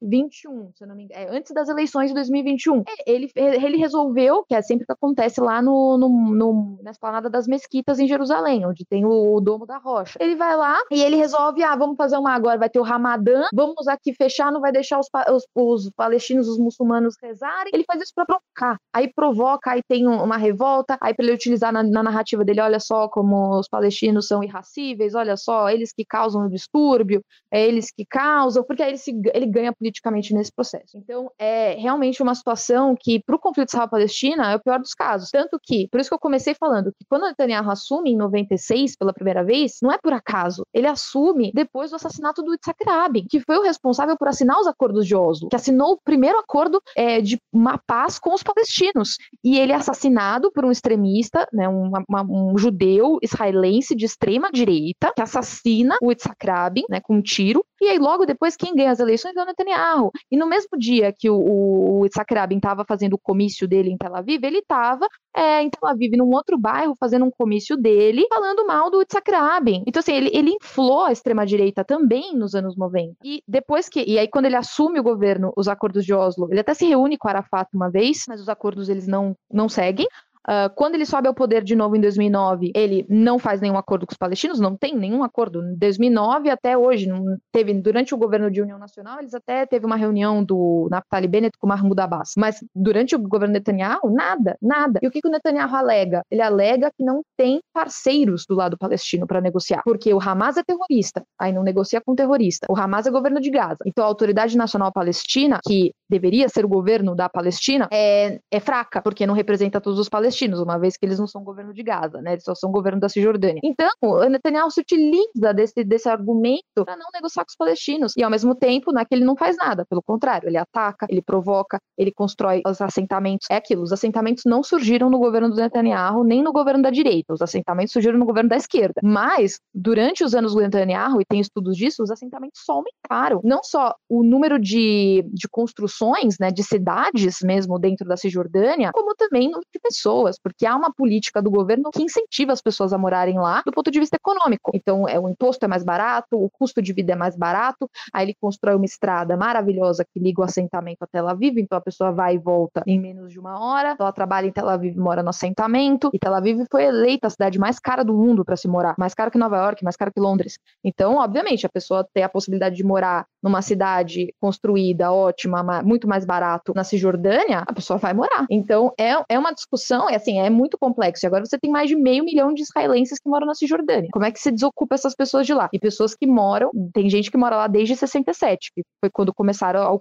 2021, se eu não me engano, é, antes das eleições de 2021, ele, ele resolveu, que é sempre que acontece lá no, no, no, na esplanada das mesquitas em Jerusalém, onde tem o, o Domo da Rocha. Ele vai lá e ele resolve, ah, vamos fazer uma agora, vai ter o Ramadã, vamos aqui fechar, não vai deixar os, os, os palestinos, os muçulmanos rezarem. Ele faz isso para provocar. Aí provoca, aí tem uma revolta, aí para ele utilizar na, na, narrativa dele, olha só como os palestinos são irracíveis, olha só, eles que causam o distúrbio, é eles que causam, porque aí ele, se, ele ganha politicamente nesse processo. Então, é realmente uma situação que, para o conflito Israel-Palestina, é o pior dos casos. Tanto que, por isso que eu comecei falando que quando Netanyahu assume em 96 pela primeira vez, não é por acaso ele assume depois do assassinato do Yitzhak Rabin, que foi o responsável por assinar os acordos de Oslo, que assinou o primeiro acordo é, de uma paz com os palestinos. E ele é assassinado por um extremista, né, um, uma, um judeu israelense de extrema direita, que assassina o Yitzhak Rabin né, com um tiro. E aí, logo depois, quem ganha as eleições é o Netanyahu. E no mesmo dia que o, o Rabin estava fazendo o comício dele em Tel Aviv, ele estava é, em Tel Aviv, num outro bairro, fazendo um comício dele, falando mal do Yitzhak Rabin. Então, assim, ele, ele inflou a extrema-direita também nos anos 90. E depois que. E aí, quando ele assume o governo, os acordos de Oslo, ele até se reúne com Arafat uma vez, mas os acordos eles não, não seguem. Uh, quando ele sobe ao poder de novo em 2009, ele não faz nenhum acordo com os palestinos, não tem nenhum acordo. Em 2009 até hoje, não teve durante o governo de União Nacional, eles até teve uma reunião do Naftali Bennett com Mahmoud Abbas, mas durante o governo Netanyahu, nada, nada. E o que, que o Netanyahu alega? Ele alega que não tem parceiros do lado palestino para negociar, porque o Hamas é terrorista, aí não negocia com terrorista. O Hamas é governo de Gaza. Então a Autoridade Nacional Palestina, que deveria ser o governo da Palestina, é, é fraca, porque não representa todos os palestinos, uma vez que eles não são governo de Gaza, né? Eles só são governo da Cisjordânia. Então, o Netanyahu se utiliza desse, desse argumento para não negociar com os palestinos. E ao mesmo tempo, não é que ele não faz nada, pelo contrário, ele ataca, ele provoca, ele constrói os assentamentos. É aquilo, os assentamentos não surgiram no governo do Netanyahu, nem no governo da direita. Os assentamentos surgiram no governo da esquerda. Mas, durante os anos do Netanyahu, e tem estudos disso, os assentamentos só aumentaram. Não só o número de, de construções, né, de cidades mesmo dentro da Cisjordânia, como também número de pessoas, porque há uma política do governo que incentiva as pessoas a morarem lá do ponto de vista econômico. Então, é, o imposto é mais barato, o custo de vida é mais barato, aí ele constrói uma estrada maravilhosa que liga o assentamento a Tel Aviv, então a pessoa vai e volta em menos de uma hora, então ela trabalha em Tel Aviv mora no assentamento, e Tel Aviv foi eleita a cidade mais cara do mundo para se morar, mais cara que Nova York, mais cara que Londres. Então, obviamente, a pessoa tem a possibilidade de morar numa cidade construída, ótima, muito mais barato na Cisjordânia, a pessoa vai morar. Então, é, é uma discussão, é assim, é muito complexo. E agora você tem mais de meio milhão de israelenses que moram na Cisjordânia. Como é que você desocupa essas pessoas de lá? E pessoas que moram, tem gente que mora lá desde 67, que foi quando começaram, a,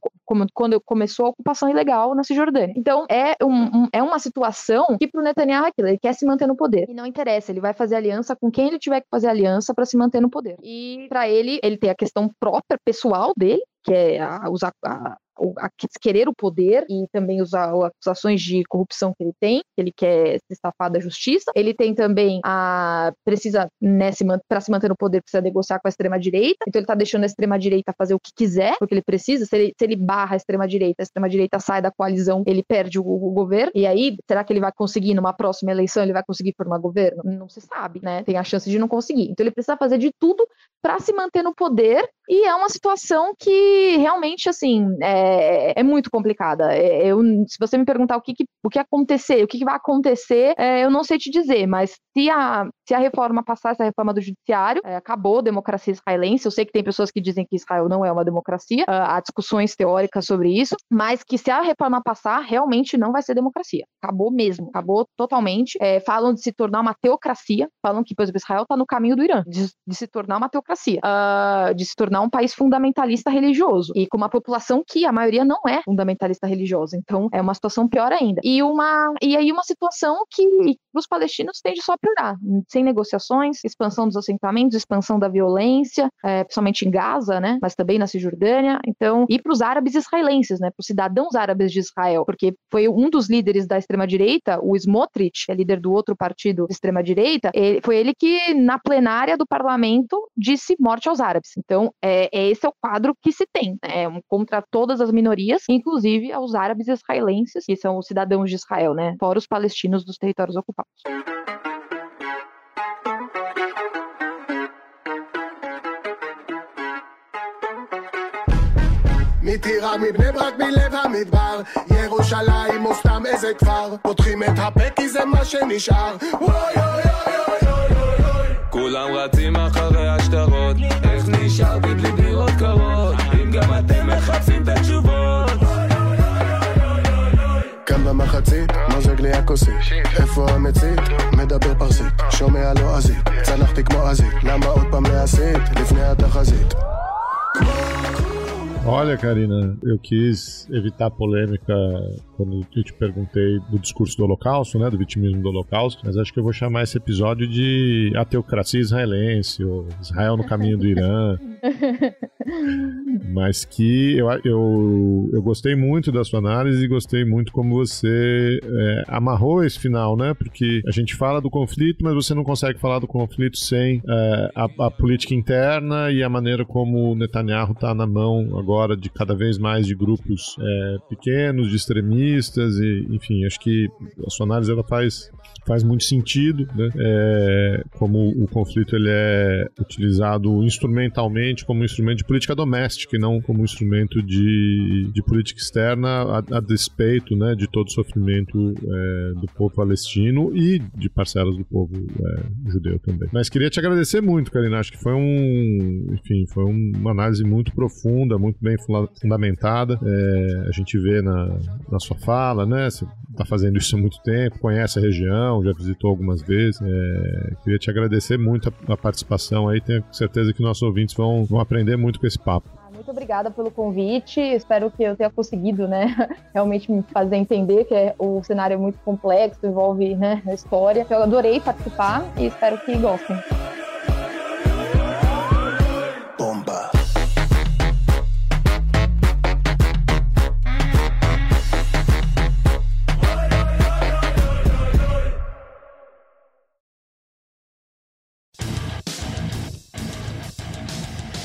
quando começou a ocupação ilegal na Cisjordânia. Então, é, um, um, é uma situação que pro Netanyahu é aquilo, ele quer se manter no poder. E não interessa, ele vai fazer aliança com quem ele tiver que fazer aliança para se manter no poder. E para ele, ele tem a questão própria, pessoal dele, que é usar a, a querer o poder e também as acusações de corrupção que ele tem, que ele quer se estafar da justiça. Ele tem também a precisa né, para se manter no poder precisa negociar com a extrema direita. Então ele está deixando a extrema direita fazer o que quiser, porque ele precisa. Se ele, se ele barra a extrema direita, a extrema direita sai da coalizão, ele perde o, o, governo. E aí será que ele vai conseguir numa próxima eleição ele vai conseguir formar governo? Não se sabe, né? Tem a chance de não conseguir. Então ele precisa fazer de tudo para se manter no poder e é uma situação que realmente, assim, é, é muito complicada. É, eu, se você me perguntar o que, que o que acontecer, o que, que vai acontecer, é, eu não sei te dizer, mas se a, se a reforma passar, essa reforma do judiciário, é, acabou a democracia israelense. Eu sei que tem pessoas que dizem que Israel não é uma democracia, uh, há discussões teóricas sobre isso, mas que se a reforma passar, realmente não vai ser democracia. Acabou mesmo, acabou totalmente. É, falam de se tornar uma teocracia, falam que, por exemplo, Israel está no caminho do Irã, de, de, se tornar uma teocracia, uh, de se tornar um país fundamentalista religioso e com uma população que a maioria não é fundamentalista religiosa. Então é uma situação pior ainda. E uma e aí uma situação que os palestinos tende só a piorar, sem negociações, expansão dos assentamentos, expansão da violência, é, principalmente em Gaza, né? Mas também na Cisjordânia. Então e para os árabes israelenses, né? Para os cidadãos árabes de Israel, porque foi um dos líderes da extrema direita, o Smotrich, que é líder do outro partido de extrema direita, foi ele que na plenária do parlamento disse morte aos árabes. Então é, é, esse é o quadro que se tem, né? É contra todas as minorias, inclusive aos árabes israelenses, que são os cidadãos de Israel, né? Fora os palestinos dos territórios ocupados. מטירה, מבני ברק, מלב המדבר ירושלים או סתם איזה כפר פותחים את הפה כי זה מה שנשאר וואי אוי אוי אוי אוי אוי כולם רצים אחרי השטרות נשארתי בלי דירות קרות אם גם אתם מחפשים את התשובות כאן במחצית, מוזג לי הכוסית איפה המצית? מדבר פרסית שומע לועזית צנחתי כמו עזית למה עוד פעם להסית? לפני התחזית Olha, Karina, eu quis evitar polêmica quando eu te perguntei do discurso do Holocausto, né, do vitimismo do Holocausto, mas acho que eu vou chamar esse episódio de a teocracia israelense, ou Israel no caminho do Irã. mas que eu, eu, eu gostei muito da sua análise e gostei muito como você é, amarrou esse final, né? Porque a gente fala do conflito, mas você não consegue falar do conflito sem é, a, a, política interna e a maneira como o Netanyahu está na mão agora de cada vez mais de grupos é, pequenos, de extremistas, e enfim, acho que a sua análise ela faz faz muito sentido, né? É, como o conflito ele é utilizado instrumentalmente como um instrumento de política doméstica e não como instrumento de, de política externa a, a despeito né, de todo o sofrimento é, do povo palestino e de parcelas do povo é, judeu também. Mas queria te agradecer muito, Karina. Acho que foi um, enfim, foi uma análise muito profunda, muito bem fundamentada. É, a gente vê na, na sua fala, né? Você está fazendo isso há muito tempo, conhece a região, já visitou algumas vezes. É, queria te agradecer muito a, a participação aí. Tenho certeza que nossos ouvintes vão, vão aprender muito com esse papo. Muito obrigada pelo convite. Espero que eu tenha conseguido, né, realmente me fazer entender que é, o cenário é muito complexo, envolve, né, a história. Eu adorei participar e espero que gostem.